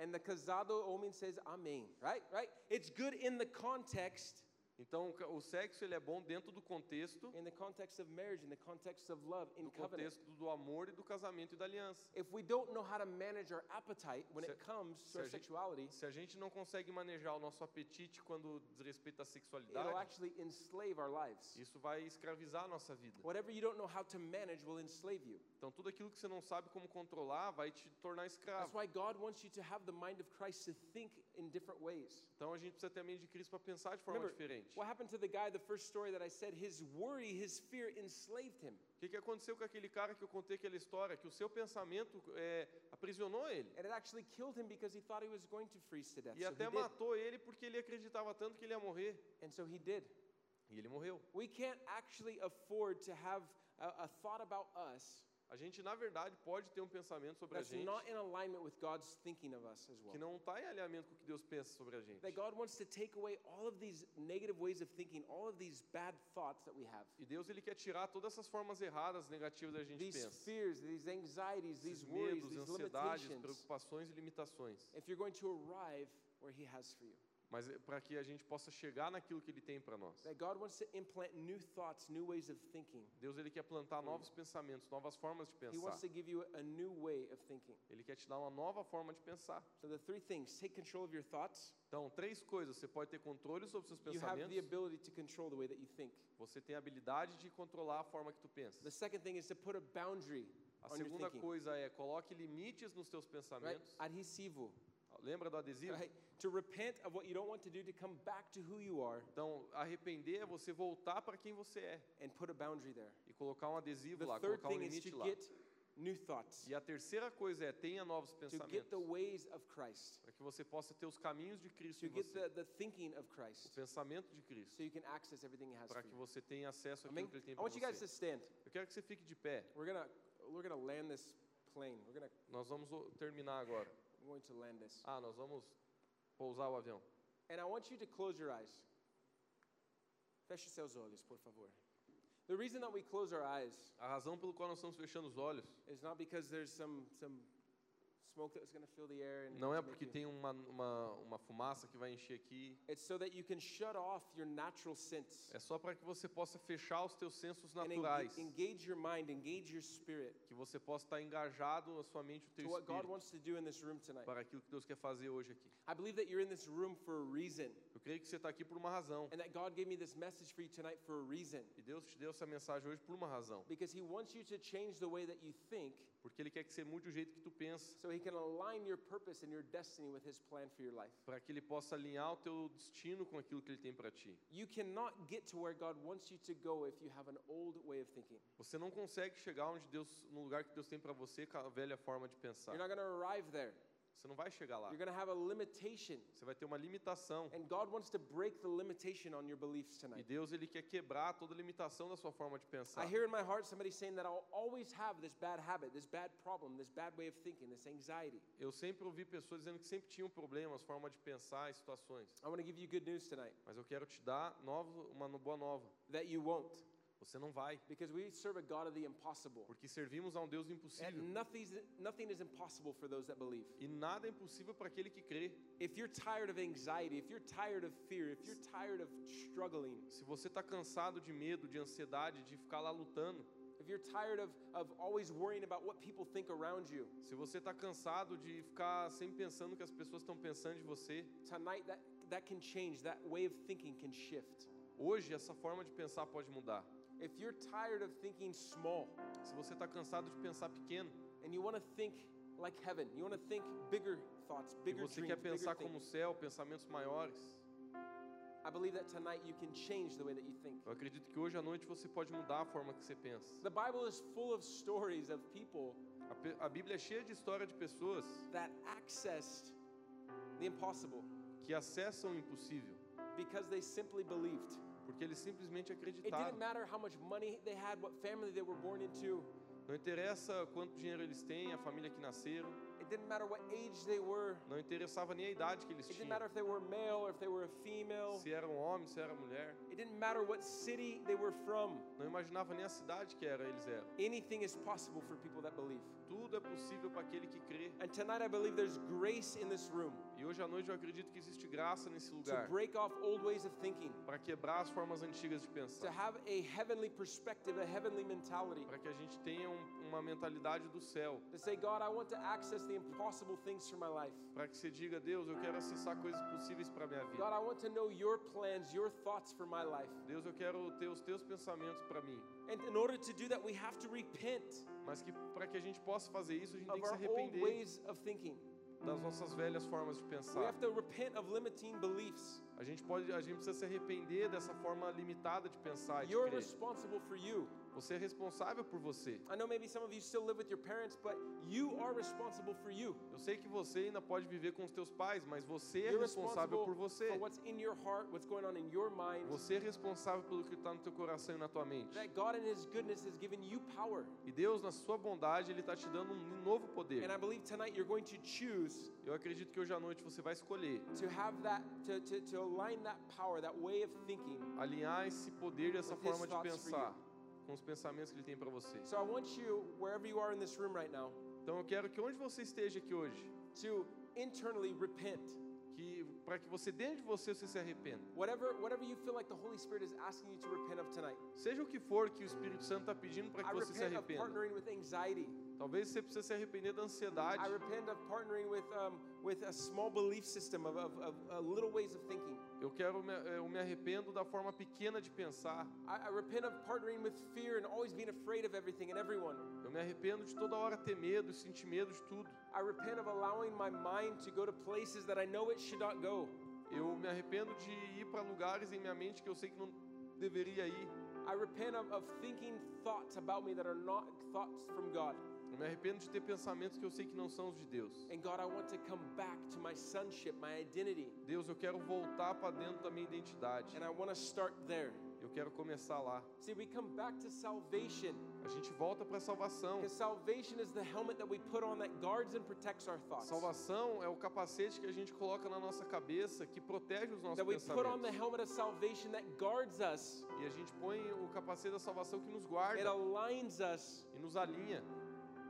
And the casado homem says amen, right? Right? It's good in the context, Então, o sexo ele é bom dentro do contexto, in the context of marriage, in the context of love, in covenant. contexto do amor e do casamento e da aliança. If we don't know how to manage our appetite when Se- it comes to our gente- sexuality, Se a gente não consegue manejar o nosso apetite quando diz respeito à it'll sexualidade, actually enslave our lives. isso vai escravizar a nossa vida. Whatever you don't know how to manage will enslave you. Então, tudo aquilo que você não sabe como controlar vai te tornar That's escravo. why God wants you to have the mind of Christ to think in different ways. Então, a gente precisa ter a mente de Cristo para pensar de forma Remember, diferente. what happened to the guy, the first story that I said, his worry, his fear enslaved him. O que, que aconteceu com aquele cara que eu contei aquela história? Que o seu pensamento é, aprisionou ele. And it actually killed him because he thought he was going to freeze to death. E So até he did. matou ele porque ele acreditava tanto que ele ia morrer. And so he did. E ele morreu. We can't actually afford to have a, a thought about us A gente, na verdade, pode ter um pensamento sobre a that's gente not in alignment with God's thinking of us as well. que não está em alinhamento com o que Deus pensa sobre a gente. That God wants to take away all of these negative ways of thinking, all of these bad thoughts that we have. E Deus ele quer tirar todas essas formas erradas, negativas da gente These pensa. fears, these anxieties, Esses these worries, medos, these ansiedades, limitations. preocupações e limitações. If you're going to arrive where He has for you. Mas para que a gente possa chegar naquilo que Ele tem para nós. That God wants to implant new thoughts, new ways of thinking. Deus ele quer plantar novos pensamentos, novas formas de He pensar. wants to give you a new way of thinking. Ele quer te dar uma nova forma de pensar. So the three things: take control of your thoughts. Então, três coisas. Você pode ter controle sobre seus You have the pensamentos. ability to control the way that you think. Você tem a habilidade de controlar a forma que tu pensa. The second thing is to put a boundary A segunda coisa é coloque limites nos teus Right? pensamentos. Adhesivo. Lembra do adesivo? Right? To repent of what you don't want to do, to come back to who you are, Então, arrepender é você voltar para quem você é and put a boundary there. e colocar um adesivo The lá, third colocar um thing is limite to lá. get new thoughts, E a terceira coisa é tenha novos to pensamentos, get the ways of Christ, para que você possa ter os caminhos de Cristo to em get você, the, the thinking of o Christ, pensamento de Cristo, so you can access everything He has para for que you. você tenha acesso Amém? àquilo que Ele tem I para want you guys você. to stand. Eu quero que você fique de pé. We're gonna we're gonna land this plane. We're gonna Nós vamos o- terminar agora. Going to land this. Ah, nós vamos pousar o avião. And I want you to close your eyes. Feche seus olhos, por favor. The reason that we close our eyes A razão pelo qual nós estamos fechando os olhos is not because there's some some não é porque tem uma, uma, uma fumaça que vai encher aqui. It's so that you can shut off your natural sense É só para que você possa fechar os teus sensos naturais. engage your mind, engage your spirit Que você possa estar engajado a sua mente, o teu what God espírito, wants to do in this room tonight. para aquilo que Deus quer fazer hoje aqui. I believe that you're in this room for a reason Eu creio que você está aqui por uma razão. and that God gave me this message for you tonight for a reason E Deus te deu essa mensagem hoje por uma razão. because he wants you to change the way that you think Porque Ele quer que você mude o jeito que tu pensa. so he can align your purpose and your destiny with his plan for your life. Para que Ele possa alinhar o teu destino com aquilo que Ele tem para ti. You cannot get to where God wants you to go if you have an old way of thinking. Você não consegue chegar onde Deus, no lugar que Deus tem para você com a velha forma de pensar. You're not going to arrive there. Você não vai chegar lá. You're going to have a limitation. Você vai ter uma limitação. And God wants to break the limitation on your beliefs E tonight. Deus ele quer quebrar toda limitação da sua forma de pensar. I hear in my heart somebody saying that I'll always have this bad habit, this bad problem, this bad way of thinking, this anxiety. Eu sempre ouvi pessoas dizendo que sempre tinham problemas, forma de pensar e situações. I want to give you good news tonight Mas eu quero te dar novo, uma boa nova. that you won't Você não vai, because we serve a God of the impossible. porque servimos a um Deus And impossível. nothing's, nothing is impossible for those that believe. E nada é impossível para aquele que crê. If you're tired of anxiety, if you're tired of fear, if you're tired of struggling, Se você está cansado de medo, de ansiedade, de ficar lá lutando, if you're tired of, of always worrying about what people think around you, se você está cansado de ficar sempre pensando que as pessoas estão pensando de você, tonight that, that can change. That way of thinking can shift. hoje essa forma de pensar pode mudar. If you're tired of thinking small Se você está cansado de pensar pequeno, and you want to think like heaven, you want to think bigger thoughts, e bigger você dreams, quer pensar como o céu, pensamentos maiores, I believe that tonight you can change the way that you think. eu acredito que hoje à noite você pode mudar a forma que você pensa. The Bible is full of stories of people A, a Bíblia é cheia de história de pessoas that accessed the impossible que acessam o impossível, because they simply believed. Porque eles simplesmente It acreditaram. didn't matter how much money they had, what family they were born into. Não interessa quanto dinheiro eles têm, a família que nasceram, didn't matter what age they were. não interessava nem a idade que eles It didn't tinham. matter if they were male or if they were a female. Se era um homem, se era mulher. It didn't matter what city they were from. Não imaginava nem a cidade que era, eles eram. Anything is possible for people that believe. Tudo é possível para aquele que crê. And tonight I believe there's grace in this room E hoje à noite eu acredito que existe graça nesse to lugar break off old ways of thinking, para quebrar as formas antigas de to pensar, have a heavenly perspective, a heavenly mentality. para que a gente tenha um- uma mentalidade do céu, To say, God, I want to access the impossible things for my life. para que você diga, Deus, eu quero acessar coisas possíveis para minha God, vida. I want to know your plans, your thoughts for my life. Deus, eu quero ter os teus pensamentos para mim. And in order to do that, we have to repent Mas que para que a gente possa fazer isso, a gente tem que se arrepender ways of thinking. das nossas velhas formas de We pensar. have to repent of limiting beliefs. A gente pode, a gente precisa se arrepender dessa forma limitada de pensar e de You're crer. responsible for you. Você é responsável por você. I know maybe some of you still live with your parents, but you are responsible for you. Eu sei que você ainda pode viver com os teus pais, mas você é You're responsável por você. for what's in your heart, what's going on in your mind. Você é responsável pelo que está no teu coração e na tua mente. That God in His goodness has given you power. E Deus, na sua bondade, Ele está te dando um novo poder. And I believe tonight you're going to choose Eu acredito que hoje à noite você vai escolher to have that, to, to, to align that power, that way of thinking. alinhar esse poder e essa With His forma de thoughts for pensar com os pensamentos que Ele tem para você. So I want you, wherever you are in this room right now, Então eu quero que onde você esteja aqui hoje, to internally repent que para que você dentro de você você se arrependa. Whatever, whatever you feel like the Holy Spirit is asking you to repent of tonight. Seja o que for que o Espírito Santo está pedindo para I que você se of arrependa. partnering with anxiety. Talvez você precise se arrepender da ansiedade. I repent of partnering with, um, with a small belief system of, of, of uh, little ways of thinking. Eu quero me, eu me arrependo da forma pequena de pensar. I, I repent of partnering with fear and always being afraid of everything and everyone. Eu me arrependo de toda hora ter medo sentir medo de tudo. I repent of allowing my mind to go to places that I know it should not go. Eu me arrependo de ir para lugares em minha mente que eu sei que não deveria ir. I repent of, of thinking thoughts about me that are not thoughts from God. Me arrependo de ter pensamentos que eu sei que não são os de Deus. And God, I want to come back to my sonship, my identity. Deus, eu quero voltar para dentro da minha identidade. And I want to start there. Eu quero começar lá. See, we come back to salvation. A gente volta para a salvação. Salvation is the helmet that we put on that guards and protects our thoughts. Salvação é o capacete que a gente coloca na nossa cabeça que protege os nossos That we put on the pensamentos. helmet of salvation that guards us. E a gente põe o capacete da salvação que nos It guarda aligns us. e nos alinha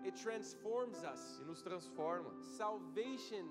It transforms us. e nos transforma. Salvation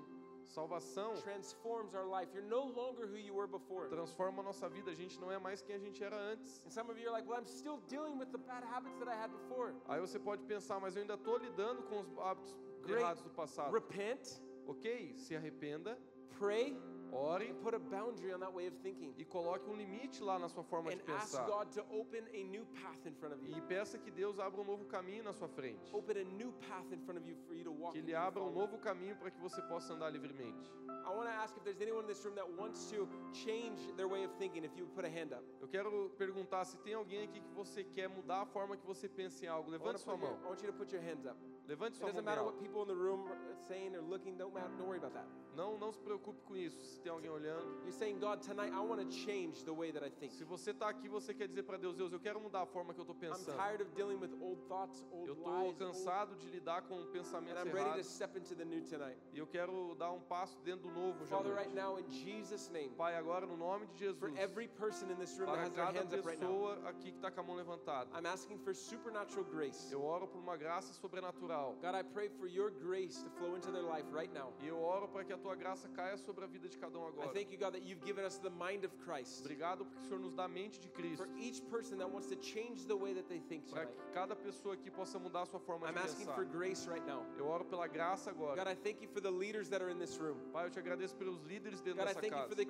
Salvação transforms our life. You're no longer who you were before. transforma a nossa vida. A gente não é mais quem a gente era antes. And some of you are like, well, I'm still dealing with the bad habits that I had before. Aí você pode pensar, mas eu ainda estou lidando com os hábitos Great. errados do passado. Repent, Ok, se arrependa, pray, ore and put a boundary on that way of thinking. e coloque um limite lá na sua forma And de ask pensar. God to open a new path in front of you. E peça que Deus abra um novo caminho na sua frente. Open a new path in front of you for you to walk Que Ele and abra um follow. novo caminho para que você possa andar livremente. I want to ask if there's anyone in this room that wants to change their way of thinking. If you would put a hand up. Eu quero perguntar se tem alguém aqui que você quer mudar a forma que você pensa em algo. I want, Levante sua put your- mão. I want you to put your hands up. Levante It sua doesn't matter what people in the room are saying or looking. Don't matter. Don't worry about that. Não, não se preocupe com isso. Se tem alguém olhando. You're saying, God, tonight I want to change the way that I think. Se você está aqui, você quer dizer para Deus, Deus, eu quero mudar a forma que eu estou I'm pensando. tired of dealing with old thoughts, old Eu estou lies, cansado de lidar com and pensamentos I'm ready to errados. step into the new tonight. E eu quero dar um passo dentro do novo já Father, hoje. right now, in Jesus' name, Pai, agora no nome de Jesus, for every person in this room that para has their cada hands up right now, pessoa aqui que está com a mão levantada, I'm asking for supernatural grace. eu oro por uma graça sobrenatural. God, I pray for your grace to flow into their life right now. E eu oro para que a tua graça caia sobre a vida de cada um I agora. thank you, God, that you've given us the mind of Christ. Obrigado porque o Senhor nos dá a mente de Cristo. For each person that wants to change the way that they think Para tonight. que cada pessoa aqui possa mudar a sua forma I'm de asking pensar. for grace right now. Eu oro pela graça God, agora. I thank you for the leaders that are in this room. Pai, eu te agradeço pelos líderes dentro God, I dessa thank you casa. for the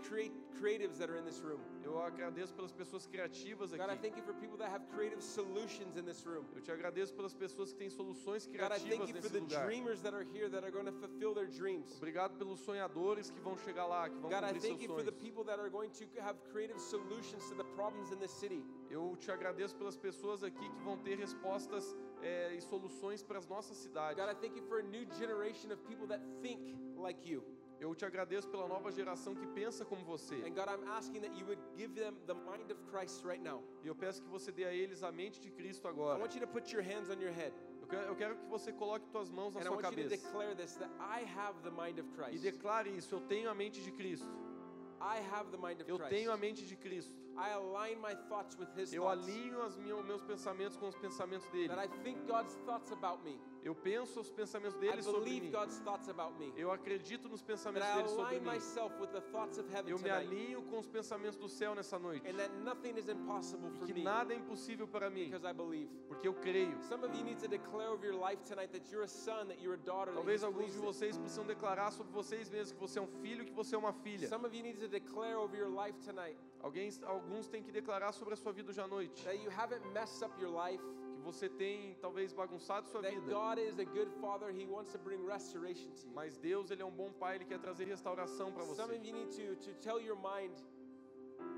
creatives that are in this room. Eu agradeço pelas pessoas criativas God, I aqui. thank you for people that have creative solutions in this room. Eu te agradeço pelas pessoas que têm soluções God, I thank criativas for the lugar. dreamers that are here that are going to fulfill their dreams. Obrigado pelos sonhadores que vão chegar lá, que vão God, I cumprir thank seus you for the sonhos. people that are going to have creative solutions to the problems in this city. Eu te agradeço pelas pessoas aqui que vão ter respostas eh, e soluções para as nossas cidades. God, I thank you for a new generation of people that think like you. Eu te agradeço pela nova geração que pensa como você. And God, I'm asking that you would give them the mind of Christ right now. E eu peço que você dê a eles a mente de Cristo I agora. want you to put your hands on your head. Eu quero, eu quero que você coloque suas mãos na And I sua want you to cabeça. declare this that I have the mind of E declare isso, eu tenho a mente de Cristo. I have the mind of Eu Christ. tenho a mente de Cristo. I align my thoughts with his Eu thoughts. alinho minhas, meus pensamentos com os pensamentos dele. That I think God's thoughts about me. Eu penso os pensamentos I dele sobre believe mim. Eu acredito nos pensamentos dele sobre mim. Eu me alinho com os pensamentos do céu nessa noite. And that nothing is impossible for Que me nada é impossível para mim, because I believe. porque eu creio. Some of you need to declare over your life tonight that you're a son, that you're a daughter. that Talvez alguns de vocês precisam declarar sobre vocês mesmos que você é um filho, que você é uma filha. Some of you need to declare over your life tonight Alguém, alguns têm que declarar sobre a sua vida hoje à noite. that you haven't messed up your life, você tem talvez bagunçado sua that vida. God is a good father. He wants to bring restoration to you. Mas Deus, ele é um bom pai, ele quer trazer restauração para Some você. of you need to, to tell your mind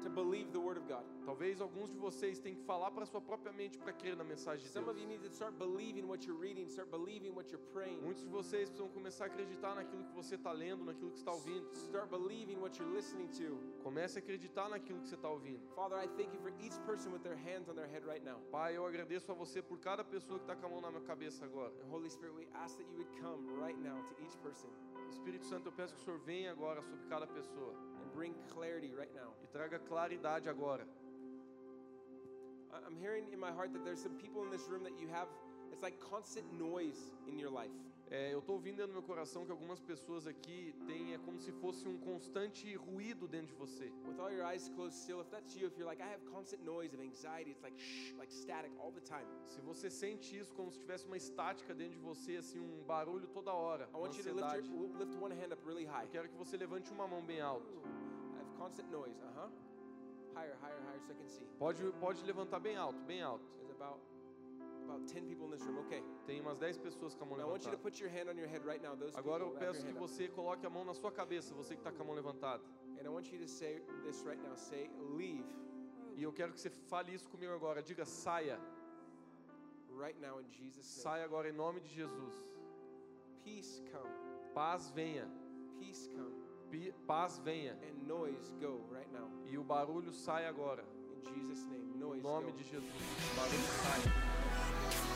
to believe the word of God. Talvez alguns de vocês tenham que falar para sua própria mente para crer na mensagem de Some Deus. of you need to start believing what you're reading, start believing what you're praying, Muitos de vocês precisam começar a acreditar naquilo que você está lendo, naquilo que está ouvindo. start believing what you're listening to. Comece a acreditar naquilo que você está ouvindo. Father, I thank you for each person with their hands on their head right now. Pai, eu agradeço a você por cada pessoa que está com a mão na minha cabeça agora. And Holy Spirit, we ask that you would come right now to each person Espírito Santo, eu peço que o Senhor venha agora sobre cada pessoa bring clarity right now. e traga claridade agora. I'm hearing in my heart that there's some people in this room that you have, it's like constant noise in your life. É, eu estou ouvindo do meu coração que algumas pessoas aqui têm é como se fosse um constante ruído dentro de você. With all your eyes closed still, if that's you, if you're like, I have constant noise of anxiety, it's like shh, like static all the time. Se você sente isso como se tivesse uma estática dentro de você, assim, um barulho toda hora, I want you to lift, your, lift one hand up really high. eu quero que você levante uma mão bem alto. Constant noise. Uh huh. Higher, higher, higher, so I can see. Pode, pode levantar bem alto, bem alto. There's about about 10 people in this room. Okay. Tem umas 10 pessoas com a mão Now I want you to levantada. put your hand on your head right now. Those Agora eu peço your que up. você coloque a mão na sua cabeça, você que está com a mão levantada. And I want you to say this right now. Say, leave E eu quero que você fale isso comigo agora. Diga, saia. right now in Jesus' name. Saia agora em nome de Jesus. Peace come. Paz venha. Peace come. Paz venha. And noise go right now. E o barulho sai agora. In Jesus' name. Em Noise nome go. de Jesus. O barulho sai.